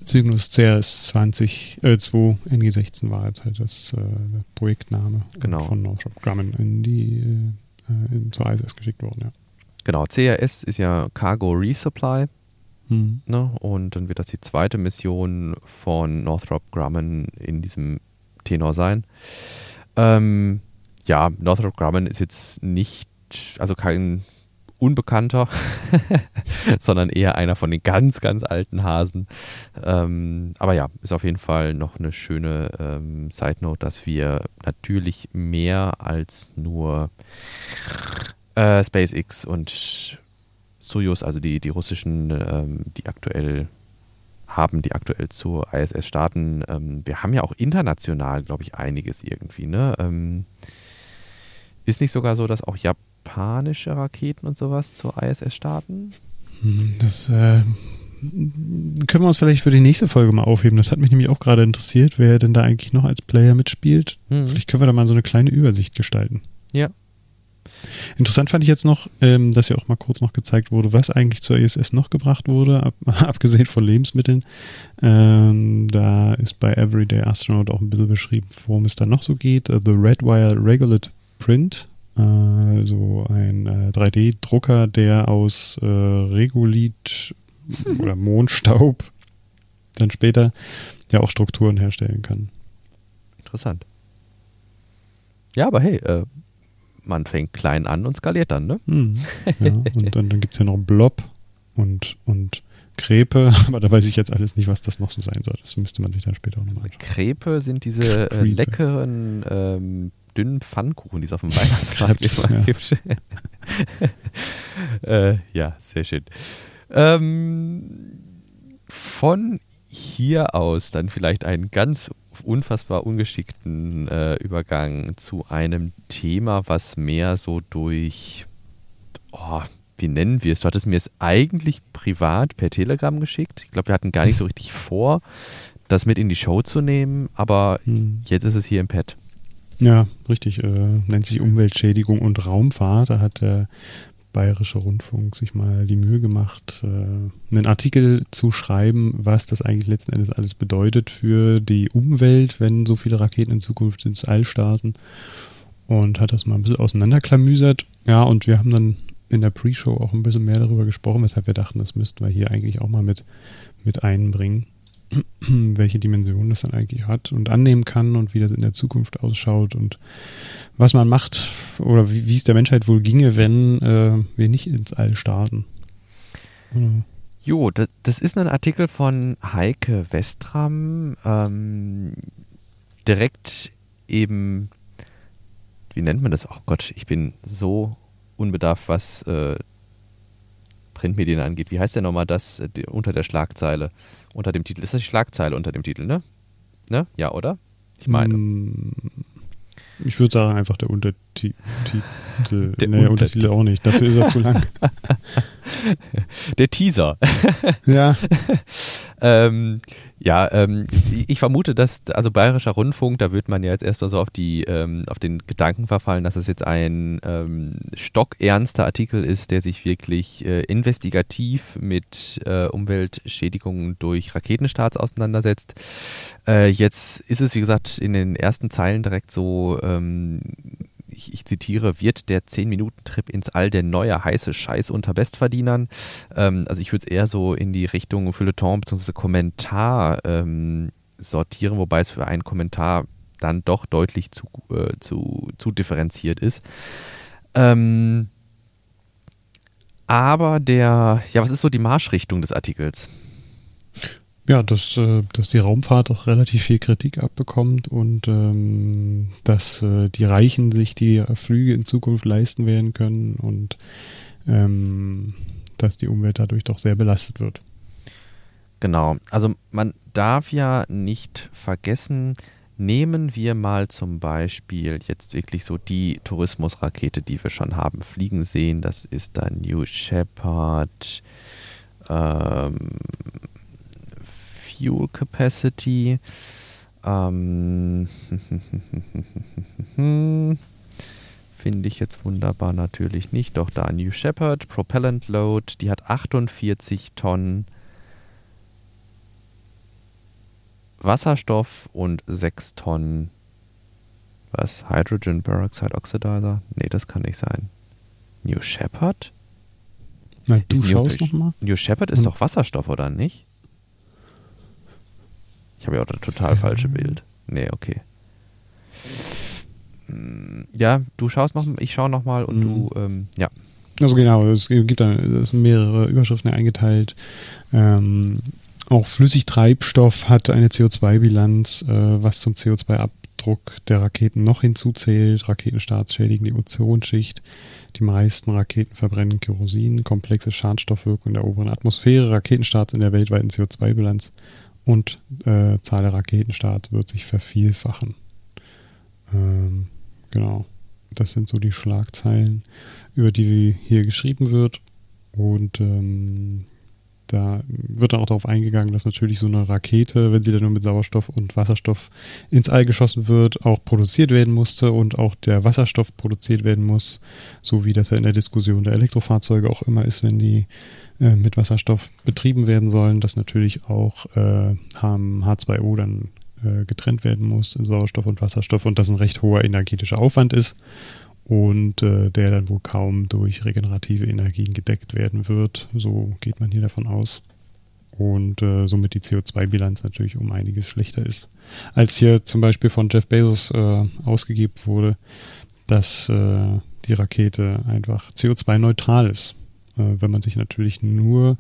Cygnus CRS-20, äh, 2 NG-16 war jetzt halt das äh, Projektname
genau.
von Northrop Grumman in die äh, in, zur ISS geschickt worden, ja.
Genau, CRS ist ja Cargo Resupply.
Hm.
Ne? Und dann wird das die zweite Mission von Northrop Grumman in diesem Tenor sein. Ähm, ja, Northrop Grumman ist jetzt nicht, also kein Unbekannter, sondern eher einer von den ganz, ganz alten Hasen. Ähm, aber ja, ist auf jeden Fall noch eine schöne ähm, Side Note, dass wir natürlich mehr als nur äh, SpaceX und Soyuz, also die, die russischen, ähm, die aktuell haben, die aktuell zur ISS starten. Ähm, wir haben ja auch international, glaube ich, einiges irgendwie. Ne? Ähm, ist nicht sogar so, dass auch japanische Raketen und sowas zur ISS starten?
Hm, das äh, können wir uns vielleicht für die nächste Folge mal aufheben. Das hat mich nämlich auch gerade interessiert, wer denn da eigentlich noch als Player mitspielt. Mhm. Vielleicht können wir da mal so eine kleine Übersicht gestalten.
Ja,
Interessant fand ich jetzt noch, ähm, dass ja auch mal kurz noch gezeigt wurde, was eigentlich zur ISS noch gebracht wurde, ab, abgesehen von Lebensmitteln. Ähm, da ist bei Everyday Astronaut auch ein bisschen beschrieben, worum es da noch so geht. Uh, the Redwire Regulate Print, äh, also ein äh, 3D-Drucker, der aus äh, Regolith oder Mondstaub dann später ja auch Strukturen herstellen kann.
Interessant. Ja, aber hey, äh, man fängt klein an und skaliert dann, ne?
Mhm. Ja, und dann, dann gibt es ja noch Blob und, und Krepe, aber da weiß ich jetzt alles nicht, was das noch so sein soll. Das müsste man sich dann später auch nochmal anschauen.
Krepe sind diese äh, leckeren, ähm, dünnen Pfannkuchen, die es auf dem Weihnachtsmarkt immer gibt. äh, ja, sehr schön. Ähm, von hier aus dann vielleicht ein ganz unfassbar ungeschickten äh, Übergang zu einem Thema, was mehr so durch, oh, wie nennen wir es? Du hattest mir es eigentlich privat per Telegram geschickt. Ich glaube, wir hatten gar nicht so richtig vor, das mit in die Show zu nehmen, aber hm. jetzt ist es hier im Pad.
Ja, richtig. Äh, nennt sich Umweltschädigung und Raumfahrt. Da hat der Bayerische Rundfunk sich mal die Mühe gemacht, äh, einen Artikel zu schreiben, was das eigentlich letzten Endes alles bedeutet für die Umwelt, wenn so viele Raketen in Zukunft ins All starten. Und hat das mal ein bisschen auseinanderklamüsert. Ja, und wir haben dann in der Pre-Show auch ein bisschen mehr darüber gesprochen, weshalb wir dachten, das müssten wir hier eigentlich auch mal mit, mit einbringen. welche Dimension das dann eigentlich hat und annehmen kann und wie das in der Zukunft ausschaut und was man macht oder wie, wie es der Menschheit wohl ginge, wenn äh, wir nicht ins All starten.
Mhm. Jo, das, das, ist ein Artikel von Heike Westram, ähm, direkt eben, wie nennt man das? Oh Gott, ich bin so unbedarft, was äh, Printmedien angeht. Wie heißt der nochmal das äh, unter der Schlagzeile? Unter dem Titel. Ist das die Schlagzeile unter dem Titel, ne? Ne? Ja, oder? Ich meine.
Mm, ich würde sagen, einfach der Untertitel. Der nee, Untertitel. Untertitel auch nicht. Dafür ist er zu lang.
Der Teaser.
ja.
ähm, ja, ähm, ich vermute, dass, also Bayerischer Rundfunk, da wird man ja jetzt erstmal so auf, die, ähm, auf den Gedanken verfallen, dass es jetzt ein ähm, stockernster Artikel ist, der sich wirklich äh, investigativ mit äh, Umweltschädigungen durch Raketenstarts auseinandersetzt. Äh, jetzt ist es, wie gesagt, in den ersten Zeilen direkt so ähm, ich, ich zitiere, wird der 10-Minuten-Trip ins All der neue heiße Scheiß unter Bestverdienern. Ähm, also ich würde es eher so in die Richtung Feuilleton bzw. Kommentar ähm, sortieren, wobei es für einen Kommentar dann doch deutlich zu, äh, zu, zu differenziert ist. Ähm, aber der, ja, was ist so die Marschrichtung des Artikels?
Ja, dass, äh, dass die Raumfahrt auch relativ viel Kritik abbekommt und ähm, dass äh, die Reichen sich die Flüge in Zukunft leisten werden können und ähm, dass die Umwelt dadurch doch sehr belastet wird.
Genau, also man darf ja nicht vergessen, nehmen wir mal zum Beispiel jetzt wirklich so die Tourismusrakete, die wir schon haben fliegen sehen. Das ist da New Shepard. Ähm, Fuel Capacity. Ähm, Finde ich jetzt wunderbar natürlich nicht. Doch da New Shepard, Propellant Load, die hat 48 Tonnen Wasserstoff und 6 Tonnen was? Hydrogen Peroxide Oxidizer? Nee, das kann nicht sein. New Shepard?
Na, du ist schaust nochmal.
New Shepard ist hm. doch Wasserstoff, oder nicht? Ich habe ja auch das total falsche Bild. Nee, okay. ja, du schaust noch, ich schaue noch mal und mhm. du, ähm, ja.
Also genau, es gibt da es sind mehrere Überschriften eingeteilt. Ähm, auch Flüssigtreibstoff hat eine CO2-Bilanz, äh, was zum CO2-Abdruck der Raketen noch hinzuzählt. Raketenstarts schädigen die Ozonschicht. Die meisten Raketen verbrennen Kerosin, komplexe Schadstoffwirkung in der oberen Atmosphäre, Raketenstarts in der weltweiten CO2-Bilanz und äh, Zahl der Raketenstarts wird sich vervielfachen. Ähm, genau. Das sind so die Schlagzeilen, über die hier geschrieben wird. Und ähm, da wird dann auch darauf eingegangen, dass natürlich so eine Rakete, wenn sie dann nur mit Sauerstoff und Wasserstoff ins All geschossen wird, auch produziert werden musste und auch der Wasserstoff produziert werden muss, so wie das ja in der Diskussion der Elektrofahrzeuge auch immer ist, wenn die äh, mit Wasserstoff betrieben werden sollen, dass natürlich auch äh, H2O dann äh, getrennt werden muss in Sauerstoff und Wasserstoff und das ein recht hoher energetischer Aufwand ist und äh, der dann wohl kaum durch regenerative Energien gedeckt werden wird. So geht man hier davon aus. Und äh, somit die CO2-Bilanz natürlich um einiges schlechter ist. Als hier zum Beispiel von Jeff Bezos ausgegeben wurde, dass die Rakete einfach CO2-neutral ist. Äh, wenn man sich natürlich nur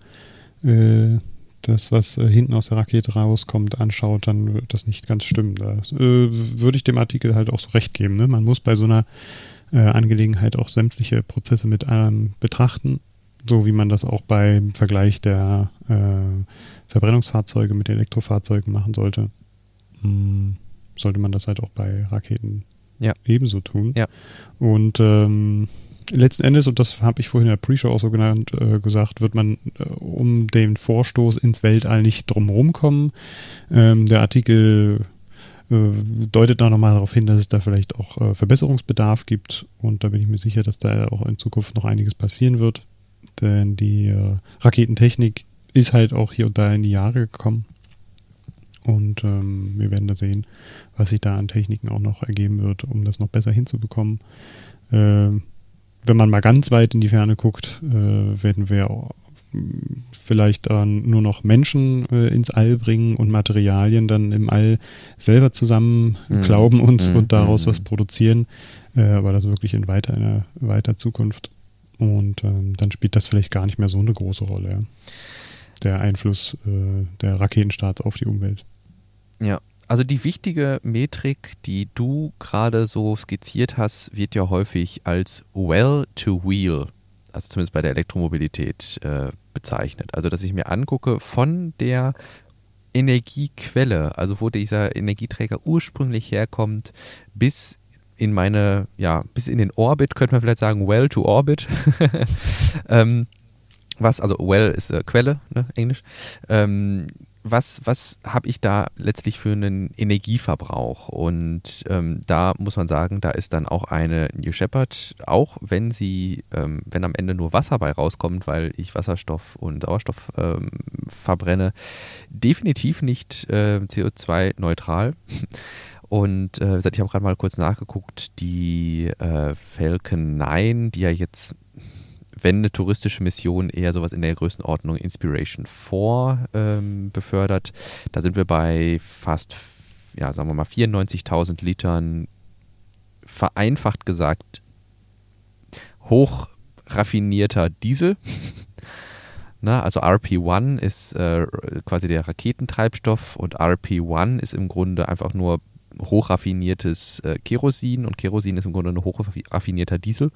äh, das, was hinten aus der Rakete rauskommt, anschaut, dann wird das nicht ganz stimmen. Da würde ich dem Artikel halt auch so recht geben. Ne? Man muss bei so einer äh, Angelegenheit auch sämtliche Prozesse mit ähm, betrachten, so wie man das auch beim Vergleich der äh, Verbrennungsfahrzeuge mit Elektrofahrzeugen machen sollte. Hm, sollte man das halt auch bei Raketen ja. ebenso tun.
Ja.
Und ähm, letzten Endes, und das habe ich vorhin in der Pre-Show auch so genannt, äh, gesagt, wird man äh, um den Vorstoß ins Weltall nicht drumherum kommen. Ähm, der Artikel äh, deutet da nochmal darauf hin, dass es da vielleicht auch äh, Verbesserungsbedarf gibt. Und da bin ich mir sicher, dass da auch in Zukunft noch einiges passieren wird. Denn die äh, Raketentechnik ist halt auch hier und da in die Jahre gekommen. Und ähm, wir werden da sehen, was sich da an Techniken auch noch ergeben wird, um das noch besser hinzubekommen. Äh, wenn man mal ganz weit in die Ferne guckt, äh, werden wir auch vielleicht äh, nur noch Menschen äh, ins All bringen und Materialien dann im All selber zusammen mhm. glauben und, mhm. und daraus mhm. was produzieren. Äh, aber das wirklich in weiter, in weiter Zukunft. Und ähm, dann spielt das vielleicht gar nicht mehr so eine große Rolle. Ja? Der Einfluss äh, der Raketenstarts auf die Umwelt.
Ja, also die wichtige Metrik, die du gerade so skizziert hast, wird ja häufig als Well to Wheel also zumindest bei der Elektromobilität äh, bezeichnet. Also dass ich mir angucke von der Energiequelle, also wo dieser Energieträger ursprünglich herkommt, bis in meine, ja, bis in den Orbit, könnte man vielleicht sagen, well to orbit. ähm, was, also well ist äh, Quelle, ne, Englisch. Ähm, was, was habe ich da letztlich für einen Energieverbrauch? Und ähm, da muss man sagen, da ist dann auch eine New Shepard, auch wenn sie, ähm, wenn am Ende nur Wasser bei rauskommt, weil ich Wasserstoff und Sauerstoff ähm, verbrenne, definitiv nicht äh, CO2-neutral. Und äh, ich habe gerade mal kurz nachgeguckt, die äh, Falcon 9, die ja jetzt wenn eine touristische Mission eher sowas in der Größenordnung Inspiration 4 ähm, befördert. Da sind wir bei fast, ja, sagen wir mal, 94.000 Litern, vereinfacht gesagt, hochraffinierter Diesel. Na, also RP1 ist äh, quasi der Raketentreibstoff und RP1 ist im Grunde einfach nur hochraffiniertes äh, Kerosin und Kerosin ist im Grunde ein hochraffinierter Diesel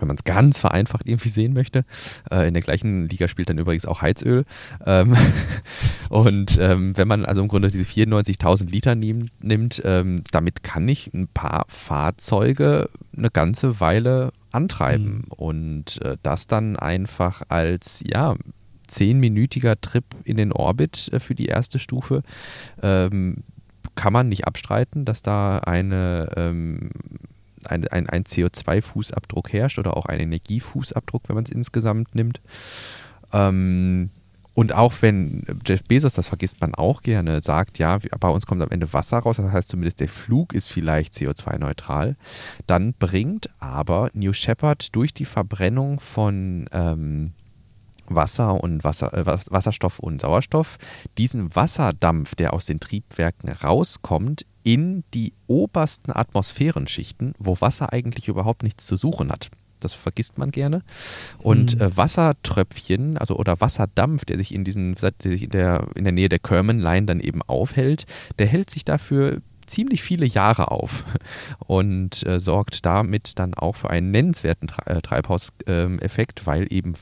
wenn man es ganz vereinfacht irgendwie sehen möchte. Äh, in der gleichen Liga spielt dann übrigens auch Heizöl. Ähm, und ähm, wenn man also im Grunde diese 94.000 Liter nehm, nimmt, ähm, damit kann ich ein paar Fahrzeuge eine ganze Weile antreiben. Mhm. Und äh, das dann einfach als, ja, zehnminütiger Trip in den Orbit äh, für die erste Stufe ähm, kann man nicht abstreiten, dass da eine ähm, ein, ein, ein CO2-Fußabdruck herrscht oder auch ein Energiefußabdruck, wenn man es insgesamt nimmt. Ähm, und auch wenn Jeff Bezos, das vergisst man auch gerne, sagt, ja, bei uns kommt am Ende Wasser raus, das heißt zumindest der Flug ist vielleicht CO2-neutral, dann bringt aber New Shepard durch die Verbrennung von, ähm, Wasser und Wasser, äh, Wasserstoff und Sauerstoff diesen Wasserdampf, der aus den Triebwerken rauskommt, in die obersten Atmosphärenschichten, wo Wasser eigentlich überhaupt nichts zu suchen hat. Das vergisst man gerne. Und mhm. äh, Wassertröpfchen, also oder Wasserdampf, der sich in diesen, der sich in der, in der Nähe der Kerman Line dann eben aufhält, der hält sich dafür ziemlich viele Jahre auf und äh, sorgt damit dann auch für einen nennenswerten äh, Treibhauseffekt, weil eben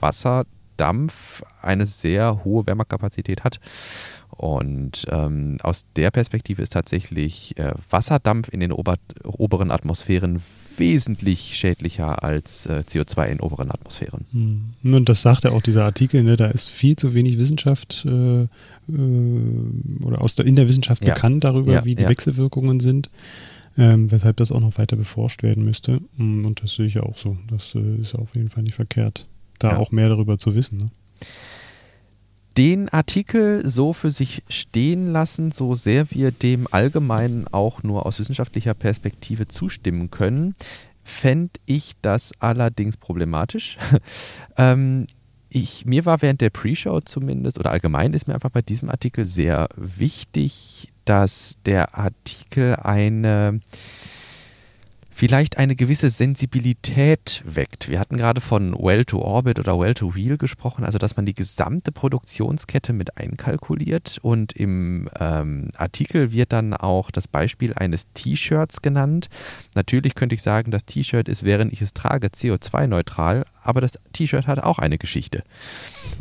Wasserdampf eine sehr hohe Wärmekapazität hat. Und ähm, aus der Perspektive ist tatsächlich äh, Wasserdampf in den ober oberen Atmosphären wesentlich schädlicher als äh, CO2 in oberen Atmosphären.
Hm. Und das sagt ja auch dieser Artikel, ne? da ist viel zu wenig Wissenschaft äh, äh oder aus der, in der Wissenschaft ja. bekannt darüber, ja, wie die ja. Wechselwirkungen sind. Ähm, weshalb das auch noch weiter beforscht werden müsste. Hm, und das sehe ich ja auch so. Das äh, ist auf jeden Fall nicht verkehrt, da auch mehr darüber zu wissen. Ne?
den Artikel so für sich stehen lassen, so sehr wir dem Allgemeinen auch nur aus wissenschaftlicher Perspektive zustimmen können, fände ich das allerdings problematisch. ähm, ich, mir war während der Pre-Show zumindest, oder allgemein ist mir einfach bei diesem Artikel sehr wichtig, dass der Artikel eine vielleicht eine gewisse Sensibilität weckt. Wir hatten gerade von Well to Orbit oder Well to Wheel gesprochen, also dass man die gesamte Produktionskette mit einkalkuliert und im ähm, Artikel wird dann auch das Beispiel eines T-Shirts genannt. Natürlich könnte ich sagen, das T-Shirt ist, während ich es trage, CO2-neutral, aber das T-Shirt hat auch eine Geschichte.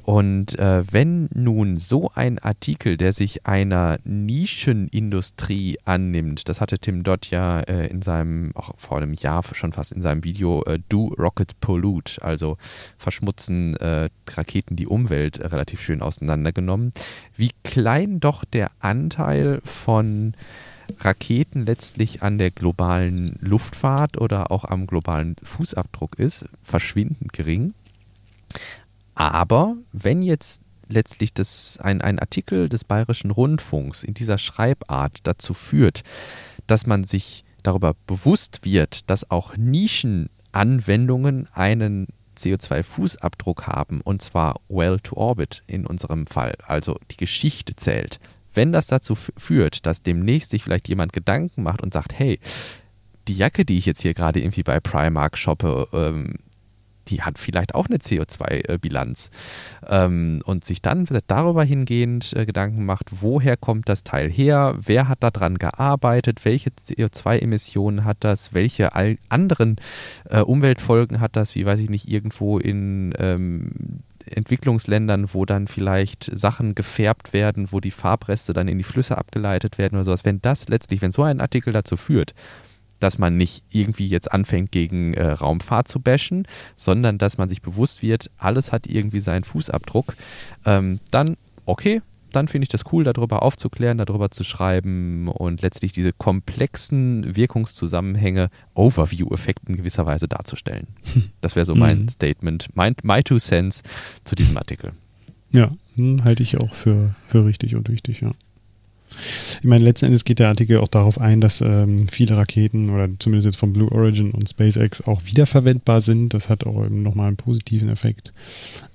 Und äh, wenn nun so ein Artikel, der sich einer Nischenindustrie annimmt, das hatte Tim Dodd ja äh, in seinem, auch vor einem Jahr schon fast in seinem Video äh, Do Rocket Pollute, also verschmutzen äh, Raketen die Umwelt äh, relativ schön auseinandergenommen, wie klein doch der Anteil von Raketen letztlich an der globalen Luftfahrt oder auch am globalen Fußabdruck ist, verschwindend gering. Aber wenn jetzt letztlich das, ein, ein Artikel des Bayerischen Rundfunks in dieser Schreibart dazu führt, dass man sich darüber bewusst wird, dass auch Nischenanwendungen einen CO2-Fußabdruck haben, und zwar well to orbit in unserem Fall, also die Geschichte zählt, wenn das dazu führt, dass demnächst sich vielleicht jemand Gedanken macht und sagt, hey, die Jacke, die ich jetzt hier gerade irgendwie bei Primark shoppe, ähm, die hat vielleicht auch eine CO2-Bilanz. Ähm, und sich dann darüber hingehend äh, Gedanken macht, woher kommt das Teil her, wer hat daran gearbeitet, welche CO2-Emissionen hat das, welche anderen äh, Umweltfolgen hat das, wie weiß ich nicht, irgendwo in ähm, Entwicklungsländern, wo dann vielleicht Sachen gefärbt werden, wo die Farbreste dann in die Flüsse abgeleitet werden oder sowas, wenn das letztlich, wenn so ein Artikel dazu führt, dass man nicht irgendwie jetzt anfängt, gegen äh, Raumfahrt zu bashen, sondern dass man sich bewusst wird, alles hat irgendwie seinen Fußabdruck, ähm, dann okay, dann finde ich das cool, darüber aufzuklären, darüber zu schreiben und letztlich diese komplexen Wirkungszusammenhänge, Overview-Effekten gewisser Weise darzustellen. Das wäre so mein mhm. Statement, mein, my two cents zu diesem Artikel.
Ja, halte ich auch für, für richtig und wichtig, ja. Ich meine, letzten Endes geht der Artikel auch darauf ein, dass ähm, viele Raketen oder zumindest jetzt von Blue Origin und SpaceX auch wiederverwendbar sind. Das hat auch eben nochmal einen positiven Effekt.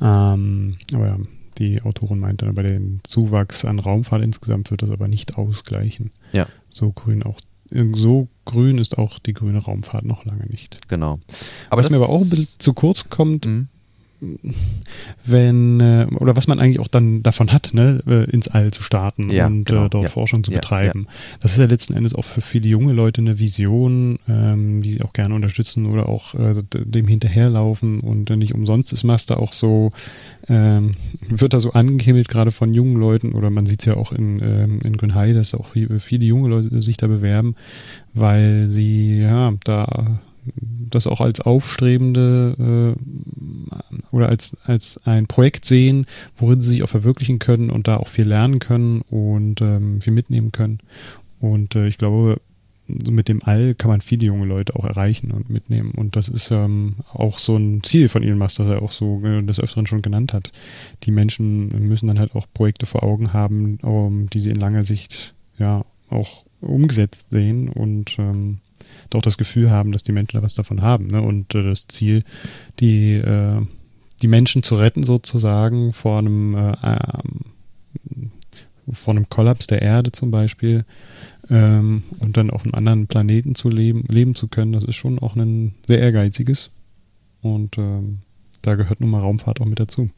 Ähm, aber ja, die Autorin meinte, bei dem Zuwachs an Raumfahrt insgesamt wird das aber nicht ausgleichen.
Ja.
So grün auch so grün ist auch die grüne Raumfahrt noch lange nicht.
Genau.
Aber was mir aber auch ein bisschen zu kurz kommt, mhm wenn, äh, oder was man eigentlich auch dann davon hat, ne, äh, ins All zu starten ja, und genau, äh, dort ja, Forschung zu ja, betreiben. Das ist ja letzten Endes auch für viele junge Leute eine Vision, ähm, die sie auch gerne unterstützen oder auch äh, dem hinterherlaufen und nicht umsonst ist Master auch so, ähm, wird da so angehimmelt, gerade von jungen Leuten oder man sieht es ja auch in, ähm, in Grünheide, dass auch viele junge Leute sich da bewerben, weil sie ja da das auch als aufstrebende äh, oder als, als ein Projekt sehen, worin sie sich auch verwirklichen können und da auch viel lernen können und ähm, viel mitnehmen können. Und äh, ich glaube, mit dem All kann man viele junge Leute auch erreichen und mitnehmen. Und das ist ähm, auch so ein Ziel von Elon Musk, das er auch so äh, des Öfteren schon genannt hat. Die Menschen müssen dann halt auch Projekte vor Augen haben, um, die sie in langer Sicht ja auch umgesetzt sehen und ähm, doch das Gefühl haben, dass die Menschen da was davon haben. Ne? Und äh, das Ziel, die, äh, die Menschen zu retten sozusagen vor einem, äh, ähm, vor einem Kollaps der Erde zum Beispiel ähm, und dann auf einem anderen Planeten zu leben, leben zu können, das ist schon auch ein sehr ehrgeiziges und ähm, da gehört nun mal Raumfahrt auch mit dazu.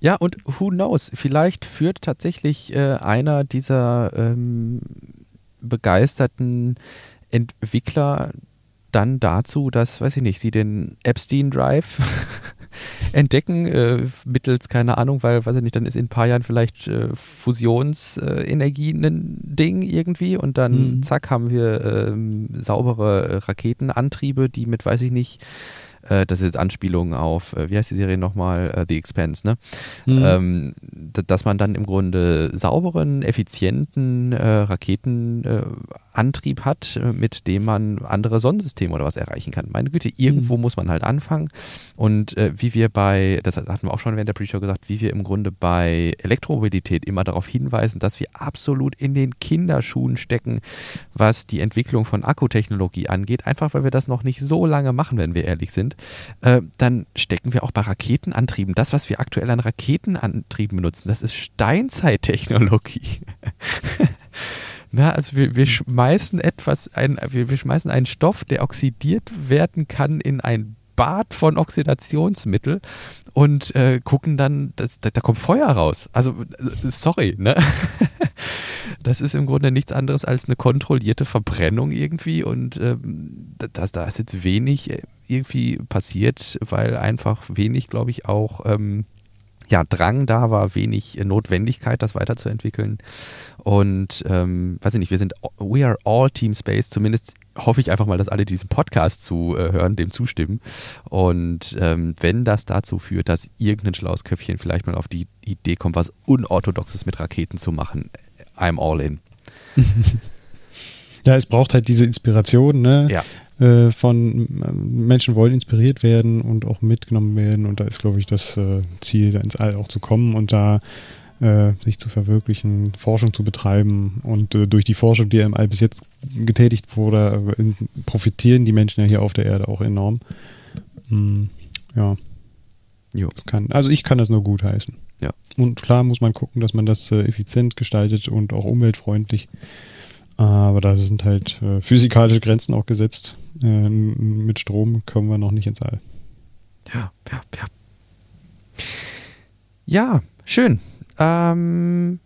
Ja, und who knows, vielleicht führt tatsächlich äh, einer dieser ähm, begeisterten Entwickler dann dazu, dass, weiß ich nicht, sie den Epstein Drive entdecken, äh, mittels, keine Ahnung, weil, weiß ich nicht, dann ist in ein paar Jahren vielleicht äh, Fusionsenergie ein Ding irgendwie und dann mhm. zack haben wir ähm, saubere Raketenantriebe, die mit, weiß ich nicht, äh, das ist jetzt Anspielung auf, äh, wie heißt die Serie nochmal? Äh, The Expense, ne? Mhm. Ähm, dass man dann im Grunde sauberen, effizienten äh, Raketenantrieb hat, mit dem man andere Sonnensysteme oder was erreichen kann. Meine Güte, irgendwo mhm. muss man halt anfangen. Und wie wir bei, das hatten wir auch schon während der Pre-Show gesagt, wie wir im Grunde bei Elektromobilität immer darauf hinweisen, dass wir absolut in den Kinderschuhen stecken, was die Entwicklung von Akkutechnologie angeht, einfach weil wir das noch nicht so lange machen, wenn wir ehrlich sind äh, dann stecken wir auch bei Raketenantrieben. Das, was wir aktuell an Raketenantrieben benutzen, das ist Steinzeittechnologie. Na, also wir, wir schmeißen etwas, ein, wir, wir schmeißen einen Stoff, der oxidiert werden kann, in ein Bad von Oxidationsmittel und äh, gucken dann, das, da, da, kommt Feuer raus. Also, äh, sorry, ne? Das ist im Grunde nichts anderes als eine kontrollierte Verbrennung irgendwie und ähm, das, da ist jetzt wenig äh, irgendwie passiert, weil einfach wenig, glaube ich, auch ähm, ja, Drang da war, wenig Notwendigkeit, das weiterzuentwickeln. Und ähm, weiß ich nicht, wir sind, we are all Team Space, zumindest hoffe ich einfach mal, dass alle diesen Podcast zu äh, hören, dem zustimmen. Und ähm, wenn das dazu führt, dass irgendein schlaues Köpfchen vielleicht mal auf die Idee kommt, was Unorthodoxes mit Raketen zu machen, I'm all in.
ja, es braucht halt diese Inspiration, ne? Ja. Äh, von äh, Menschen wollen inspiriert werden und auch mitgenommen werden. Und da ist, glaube ich, das äh, Ziel, da ins All auch zu kommen und da äh, sich zu verwirklichen, Forschung zu betreiben. Und äh, durch die Forschung, die im All bis jetzt getätigt wurde, äh, profitieren die Menschen ja hier auf der Erde auch enorm. Mm, ja. Jo. Kann, also ich kann das nur gut heißen.
Ja.
Und klar muss man gucken, dass man das effizient gestaltet und auch umweltfreundlich. Aber da sind halt physikalische Grenzen auch gesetzt. Äh, mit Strom kommen wir noch nicht ins All.
Ja, ja, ja. Ja, schön. Ähm,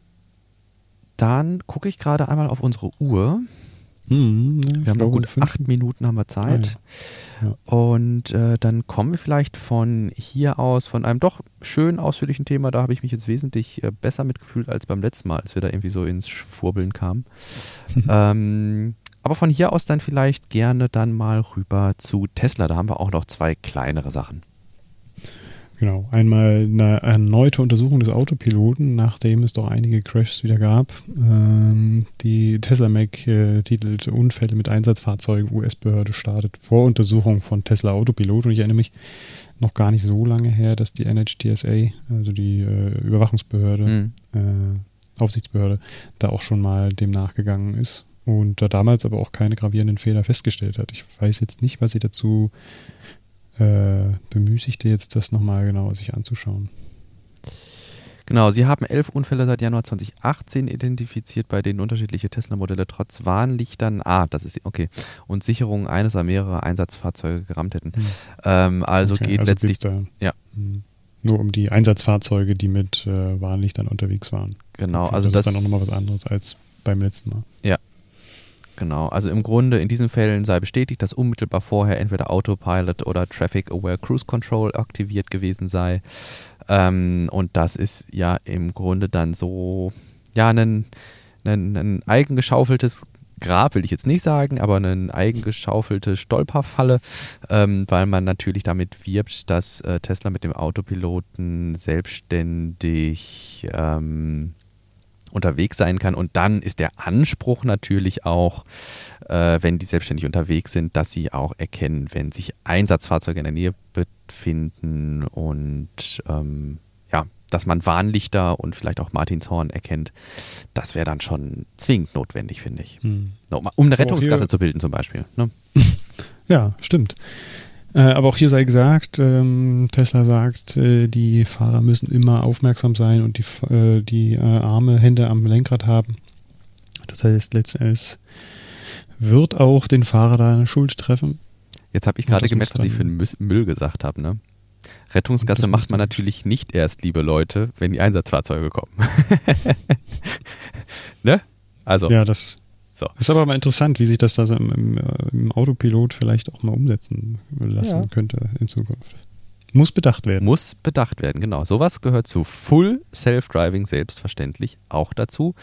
dann gucke ich gerade einmal auf unsere Uhr. Hm, wir haben noch gut acht Minuten haben wir Zeit. Ah, ja. Ja. Und äh, dann kommen wir vielleicht von hier aus, von einem doch schön ausführlichen Thema. Da habe ich mich jetzt wesentlich äh, besser mitgefühlt als beim letzten Mal, als wir da irgendwie so ins Schwurbeln kamen. ähm, aber von hier aus dann vielleicht gerne dann mal rüber zu Tesla. Da haben wir auch noch zwei kleinere Sachen.
Genau, einmal eine erneute Untersuchung des Autopiloten, nachdem es doch einige Crashs wieder gab. Ähm, die Tesla Mac äh, titelt Unfälle mit Einsatzfahrzeugen, US-Behörde startet Voruntersuchung von Tesla Autopilot und ich erinnere mich noch gar nicht so lange her, dass die NHTSA, also die äh, Überwachungsbehörde, mhm. äh, Aufsichtsbehörde, da auch schon mal dem nachgegangen ist und da damals aber auch keine gravierenden Fehler festgestellt hat. Ich weiß jetzt nicht, was sie dazu äh, bemüßigte, jetzt das nochmal genau sich anzuschauen.
Genau, sie haben elf Unfälle seit Januar 2018 identifiziert, bei denen unterschiedliche Tesla-Modelle trotz Warnlichtern, ah, das ist, okay, und Sicherungen eines oder mehrerer Einsatzfahrzeuge gerammt hätten. Hm. Ähm, also okay, geht also letztlich,
ja. Hm, nur um die Einsatzfahrzeuge, die mit äh, Warnlichtern unterwegs waren.
Genau,
okay,
also
das, das ist dann auch nochmal was anderes als beim letzten Mal.
Ja, Genau, also im Grunde in diesen Fällen sei bestätigt, dass unmittelbar vorher entweder Autopilot oder Traffic Aware Cruise Control aktiviert gewesen sei. Ähm, und das ist ja im Grunde dann so, ja, ein, ein, ein eigengeschaufeltes Grab will ich jetzt nicht sagen, aber eine eigengeschaufelte Stolperfalle, ähm, weil man natürlich damit wirbt, dass äh, Tesla mit dem Autopiloten selbstständig ähm, unterwegs sein kann. Und dann ist der Anspruch natürlich auch, äh, wenn die selbstständig unterwegs sind, dass sie auch erkennen, wenn sich Einsatzfahrzeuge in der Nähe befinden und ähm, ja, dass man Warnlichter und vielleicht auch Martinshorn erkennt. Das wäre dann schon zwingend notwendig, finde ich. Hm. Um eine Rettungsgasse zu bilden zum Beispiel. Ne?
ja, stimmt. Äh, aber auch hier sei gesagt, ähm, Tesla sagt, äh, die Fahrer müssen immer aufmerksam sein und die, äh, die äh, Arme, Hände am Lenkrad haben. Das heißt, letztendlich wird auch den Fahrer da eine Schuld treffen.
Jetzt habe ich gerade gemerkt, was ich für einen Müll gesagt habe. Ne? Rettungsgasse macht man natürlich nicht erst, liebe Leute, wenn die Einsatzfahrzeuge kommen. ne? Also.
Ja, das so. ist aber mal interessant, wie sich das da im, im, im Autopilot vielleicht auch mal umsetzen lassen ja. könnte in Zukunft. Muss bedacht werden.
Muss bedacht werden, genau. Sowas gehört zu Full Self-Driving selbstverständlich auch dazu,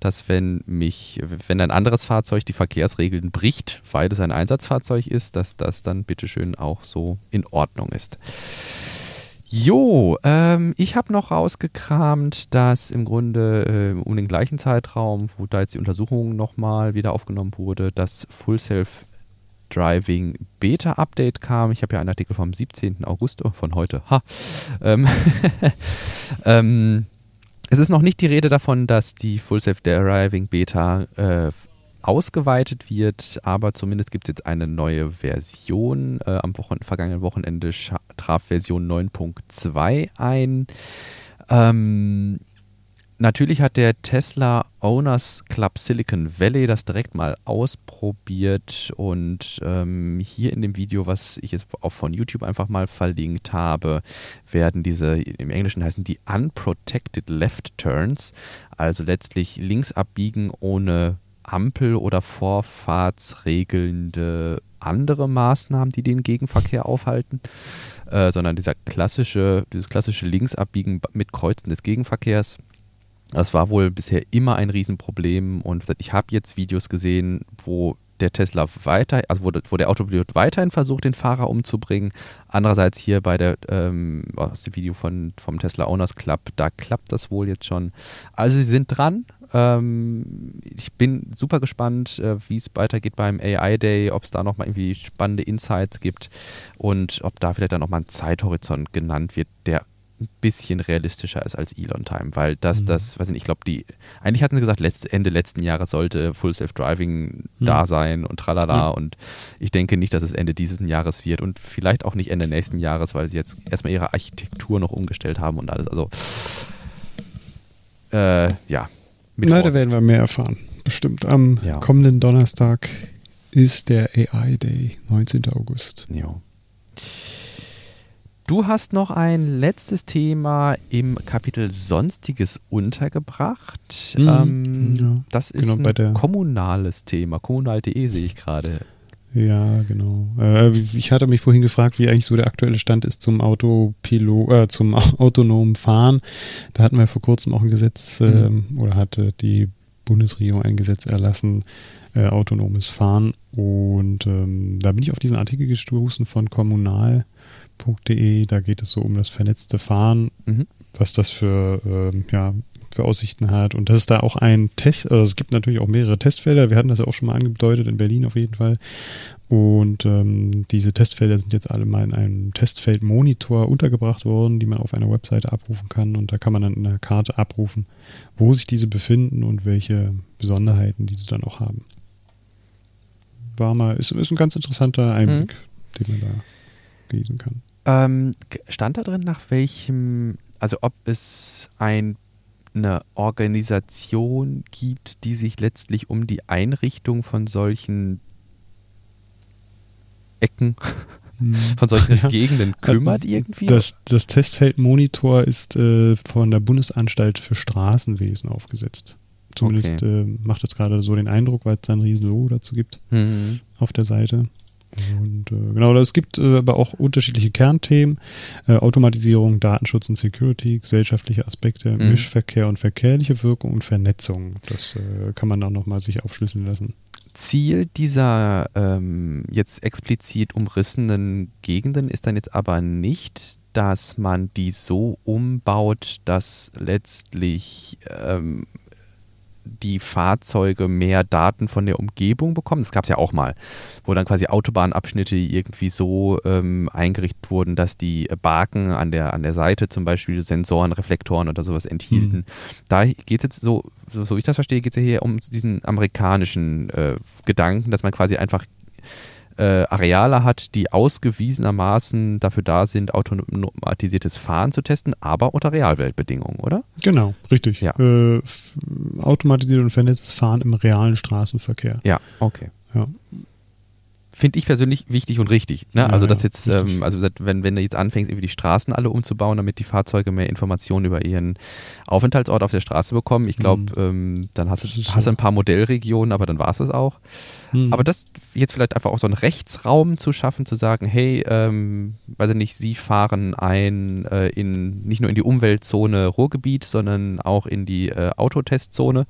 dass wenn mich, wenn ein anderes Fahrzeug die Verkehrsregeln bricht, weil es ein Einsatzfahrzeug ist, dass das dann bitteschön auch so in Ordnung ist. Jo, ähm, ich habe noch rausgekramt, dass im Grunde äh, um den gleichen Zeitraum, wo da jetzt die Untersuchung nochmal wieder aufgenommen wurde, das Full Self Driving Beta Update kam. Ich habe ja einen Artikel vom 17. August oh, von heute. Ha. Ähm, ähm, es ist noch nicht die Rede davon, dass die Full Self Driving Beta äh, ausgeweitet wird, aber zumindest gibt es jetzt eine neue Version. Äh, am Wochen vergangenen Wochenende traf Version 9.2 ein. Ähm, Natürlich hat der Tesla Owners Club Silicon Valley das direkt mal ausprobiert und ähm, hier in dem Video, was ich jetzt auch von YouTube einfach mal verlinkt habe, werden diese, im Englischen heißen die Unprotected Left Turns, also letztlich links abbiegen ohne Ampel oder vorfahrtsregelnde andere Maßnahmen, die den Gegenverkehr aufhalten, äh, sondern dieser klassische, dieses klassische Linksabbiegen mit Kreuzen des Gegenverkehrs das war wohl bisher immer ein Riesenproblem und ich habe jetzt Videos gesehen, wo der Tesla weiter, also wo, wo der Autopilot weiterhin versucht, den Fahrer umzubringen. Andererseits hier bei der, ähm, aus dem Video von, vom Tesla Owners Club, da klappt das wohl jetzt schon. Also sie sind dran. Ähm, ich bin super gespannt, äh, wie es weitergeht beim AI Day, ob es da nochmal irgendwie spannende Insights gibt und ob da vielleicht dann nochmal ein Zeithorizont genannt wird, der ein bisschen realistischer ist als Elon Time, weil das, mhm. das, weiß ich nicht, ich glaube, die, eigentlich hatten sie gesagt, letzt, Ende letzten Jahres sollte Full Self-Driving mhm. da sein und tralala mhm. und ich denke nicht, dass es Ende dieses Jahres wird und vielleicht auch nicht Ende nächsten Jahres, weil sie jetzt erstmal ihre Architektur noch umgestellt haben und alles, also äh, ja.
Na, da werden wir mehr erfahren, bestimmt. Am ja. kommenden Donnerstag ist der AI Day, 19. August.
Ja. Du hast noch ein letztes Thema im Kapitel Sonstiges untergebracht. Mhm, ähm, ja, das ist genau, ein kommunales Thema. Kommunal.de sehe ich gerade.
Ja, genau. Äh, ich hatte mich vorhin gefragt, wie eigentlich so der aktuelle Stand ist zum Autopilot, äh, zum autonomen Fahren. Da hatten wir vor kurzem auch ein Gesetz mhm. äh, oder hatte die Bundesregierung ein Gesetz erlassen, äh, autonomes Fahren. Und ähm, da bin ich auf diesen Artikel gestoßen von Kommunal Fahrrad.de, da geht es so um das vernetzte Fahren, mhm. was das für, ähm, ja, für Aussichten hat. Und das ist da auch ein Test, also es gibt natürlich auch mehrere Testfelder, wir hatten das ja auch schon mal angedeutet, in Berlin auf jeden Fall. Und ähm, diese Testfelder sind jetzt alle mal in einem Testfeldmonitor untergebracht worden, die man auf einer Webseite abrufen kann. Und da kann man dann in der Karte abrufen, wo sich diese befinden und welche Besonderheiten diese dann auch haben. War mal, ist, ist ein ganz interessanter Einblick, mhm. den man da lesen kann.
Ähm, stand da drin, nach welchem, also ob es ein, eine Organisation gibt, die sich letztlich um die Einrichtung von solchen Ecken, hm. von solchen ja. Gegenden kümmert irgendwie?
Das, das Testfeldmonitor ist äh, von der Bundesanstalt für Straßenwesen aufgesetzt. Zumindest okay. äh, macht es gerade so den Eindruck, weil es da ein riesen Logo dazu gibt mhm. auf der Seite. Und äh, genau, es gibt äh, aber auch unterschiedliche Kernthemen. Äh, Automatisierung, Datenschutz und Security, gesellschaftliche Aspekte, mhm. Mischverkehr und verkehrliche Wirkung und Vernetzung. Das äh, kann man dann nochmal sich aufschlüsseln lassen.
Ziel dieser ähm, jetzt explizit umrissenen Gegenden ist dann jetzt aber nicht, dass man die so umbaut, dass letztlich ähm, die Fahrzeuge mehr Daten von der Umgebung bekommen. Das gab es ja auch mal, wo dann quasi Autobahnabschnitte irgendwie so ähm, eingerichtet wurden, dass die Baken an der, an der Seite zum Beispiel Sensoren, Reflektoren oder sowas enthielten. Mhm. Da geht es jetzt so, so, so ich das verstehe, geht es ja hier um diesen amerikanischen äh, Gedanken, dass man quasi einfach äh, Areale hat, die ausgewiesenermaßen dafür da sind, automatisiertes Fahren zu testen, aber unter Realweltbedingungen, oder?
Genau, richtig.
Ja.
Äh, automatisiert und vernetztes Fahren im realen Straßenverkehr.
Ja, okay.
Ja
finde ich persönlich wichtig und richtig. Ne? Ja, also das jetzt, ähm, also wenn, wenn du jetzt anfängst, irgendwie die Straßen alle umzubauen, damit die Fahrzeuge mehr Informationen über ihren Aufenthaltsort auf der Straße bekommen, ich glaube, mhm. ähm, dann hast du hast ein paar Modellregionen, aber dann war es das auch. Mhm. Aber das jetzt vielleicht einfach auch so einen Rechtsraum zu schaffen, zu sagen, hey, ähm, weiß ich nicht, Sie fahren ein äh, in nicht nur in die Umweltzone Ruhrgebiet, sondern auch in die äh, Autotestzone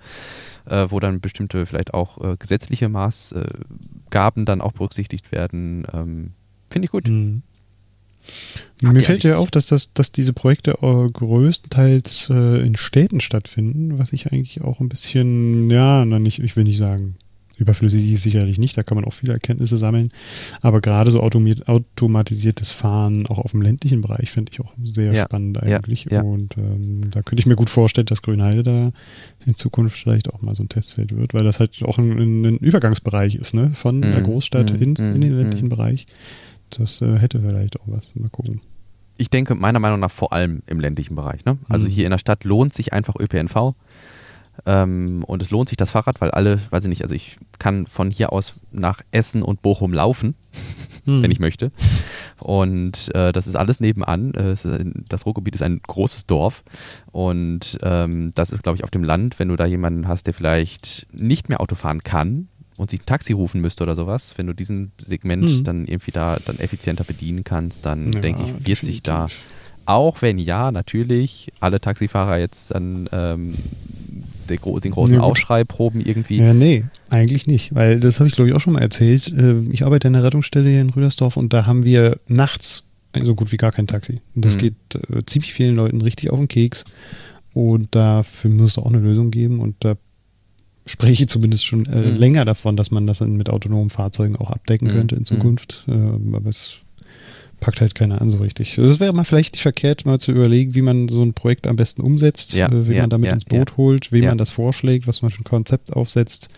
äh, wo dann bestimmte vielleicht auch äh, gesetzliche Maßgaben dann auch berücksichtigt werden. Ähm, Finde ich gut. Mhm.
Mir fällt ja auf, dass, das, dass diese Projekte äh, größtenteils äh, in Städten stattfinden, was ich eigentlich auch ein bisschen, ja, na nicht, ich will nicht sagen, Überflüssig ist sicherlich nicht, da kann man auch viele Erkenntnisse sammeln. Aber gerade so automatisiertes Fahren auch auf dem ländlichen Bereich finde ich auch sehr ja, spannend eigentlich. Ja, ja. Und ähm, da könnte ich mir gut vorstellen, dass Grünheide da in Zukunft vielleicht auch mal so ein Testfeld wird, weil das halt auch ein, ein Übergangsbereich ist, ne? Von mm, der Großstadt mm, in, mm, in, den ländlichen mm. Bereich. Das äh, hätte vielleicht auch was. Mal gucken
ich denke meiner Meinung nach vor allem im ländlichen Bereich. Ne? Also mhm. hier in der Stadt lohnt sich einfach ÖPNV. Ähm, und es lohnt sich das Fahrrad, weil alle, weiß ich nicht, also ich kann von hier aus nach Essen und Bochum laufen, hm. wenn ich möchte. Und äh, das ist alles nebenan. Äh, das Ruhrgebiet ist ein großes Dorf. Und ähm, das ist, glaube ich, auf dem Land, wenn du da jemanden hast, der vielleicht nicht mehr Auto fahren kann, und sich ein Taxi rufen müsste oder sowas, wenn du diesen Segment hm. dann irgendwie da dann effizienter bedienen kannst, dann ja, denke ich, wird definitiv. sich da auch wenn ja, natürlich alle Taxifahrer jetzt dann ähm, den, den großen ja, Aufschrei proben irgendwie?
Ja, nee, eigentlich nicht, weil das habe ich glaube ich auch schon mal erzählt. Äh, ich arbeite in der Rettungsstelle hier in Rüdersdorf und da haben wir nachts so gut wie gar kein Taxi. Und das mhm. geht äh, ziemlich vielen Leuten richtig auf den Keks. Und dafür muss es auch eine Lösung geben. Und da spreche ich zumindest schon äh, mhm. länger davon, dass man das mit autonomen Fahrzeugen auch abdecken mhm. könnte in mhm. Zukunft. Mhm. aber es packt halt keiner an so richtig. Das wäre mal vielleicht nicht verkehrt, mal zu überlegen, wie man so ein Projekt am besten umsetzt, ja, äh, wie ja, man damit ja, ins Boot holt, wem man das vorschlägt, was man für ein Konzept aufsetzt.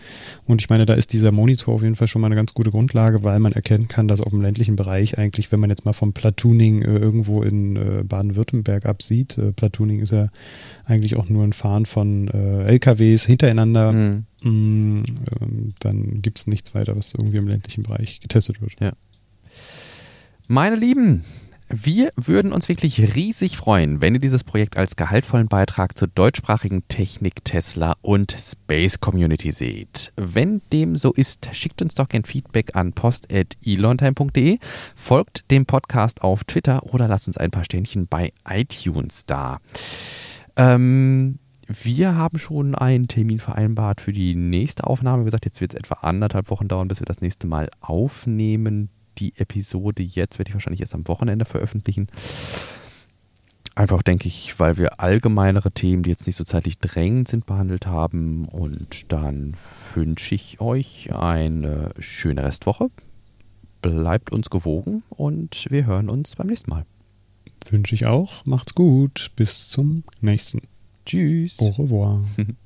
Und ich meine, da ist dieser Monitor auf jeden Fall schon mal eine ganz gute Grundlage, weil man erkennen kann, dass auf dem ländlichen Bereich eigentlich, wenn man jetzt mal vom Platooning äh, irgendwo in äh, Baden-Württemberg absieht, äh, Platooning ist ja eigentlich auch nur ein Fahren von äh, LKWs hintereinander. Mhm. Mh, mm, ähm, dann gibt es nichts weiter, was irgendwie im ländlichen Bereich getestet wird.
Ja. Meine Lieben, wir würden uns wirklich riesig freuen, wenn ihr dieses Projekt als gehaltvollen Beitrag zur deutschsprachigen Technik, Tesla und Space Community seht. Wenn dem so ist, schickt uns doch ein Feedback an post.elontime.de, folgt dem Podcast auf Twitter oder lasst uns ein paar Sternchen bei iTunes da. Ähm, wir haben schon einen Termin vereinbart für die nächste Aufnahme. Wie gesagt, jetzt wird es etwa anderthalb Wochen dauern, bis wir das nächste Mal aufnehmen die Episode jetzt werde ich wahrscheinlich erst am Wochenende veröffentlichen. Einfach denke ich, weil wir allgemeinere Themen, die jetzt nicht so zeitlich drängend sind, behandelt haben. Und dann wünsche ich euch eine schöne Restwoche. Bleibt uns gewogen und wir hören uns beim nächsten Mal.
Wünsche ich auch. Macht's gut. Bis zum nächsten.
Tschüss.
Au revoir.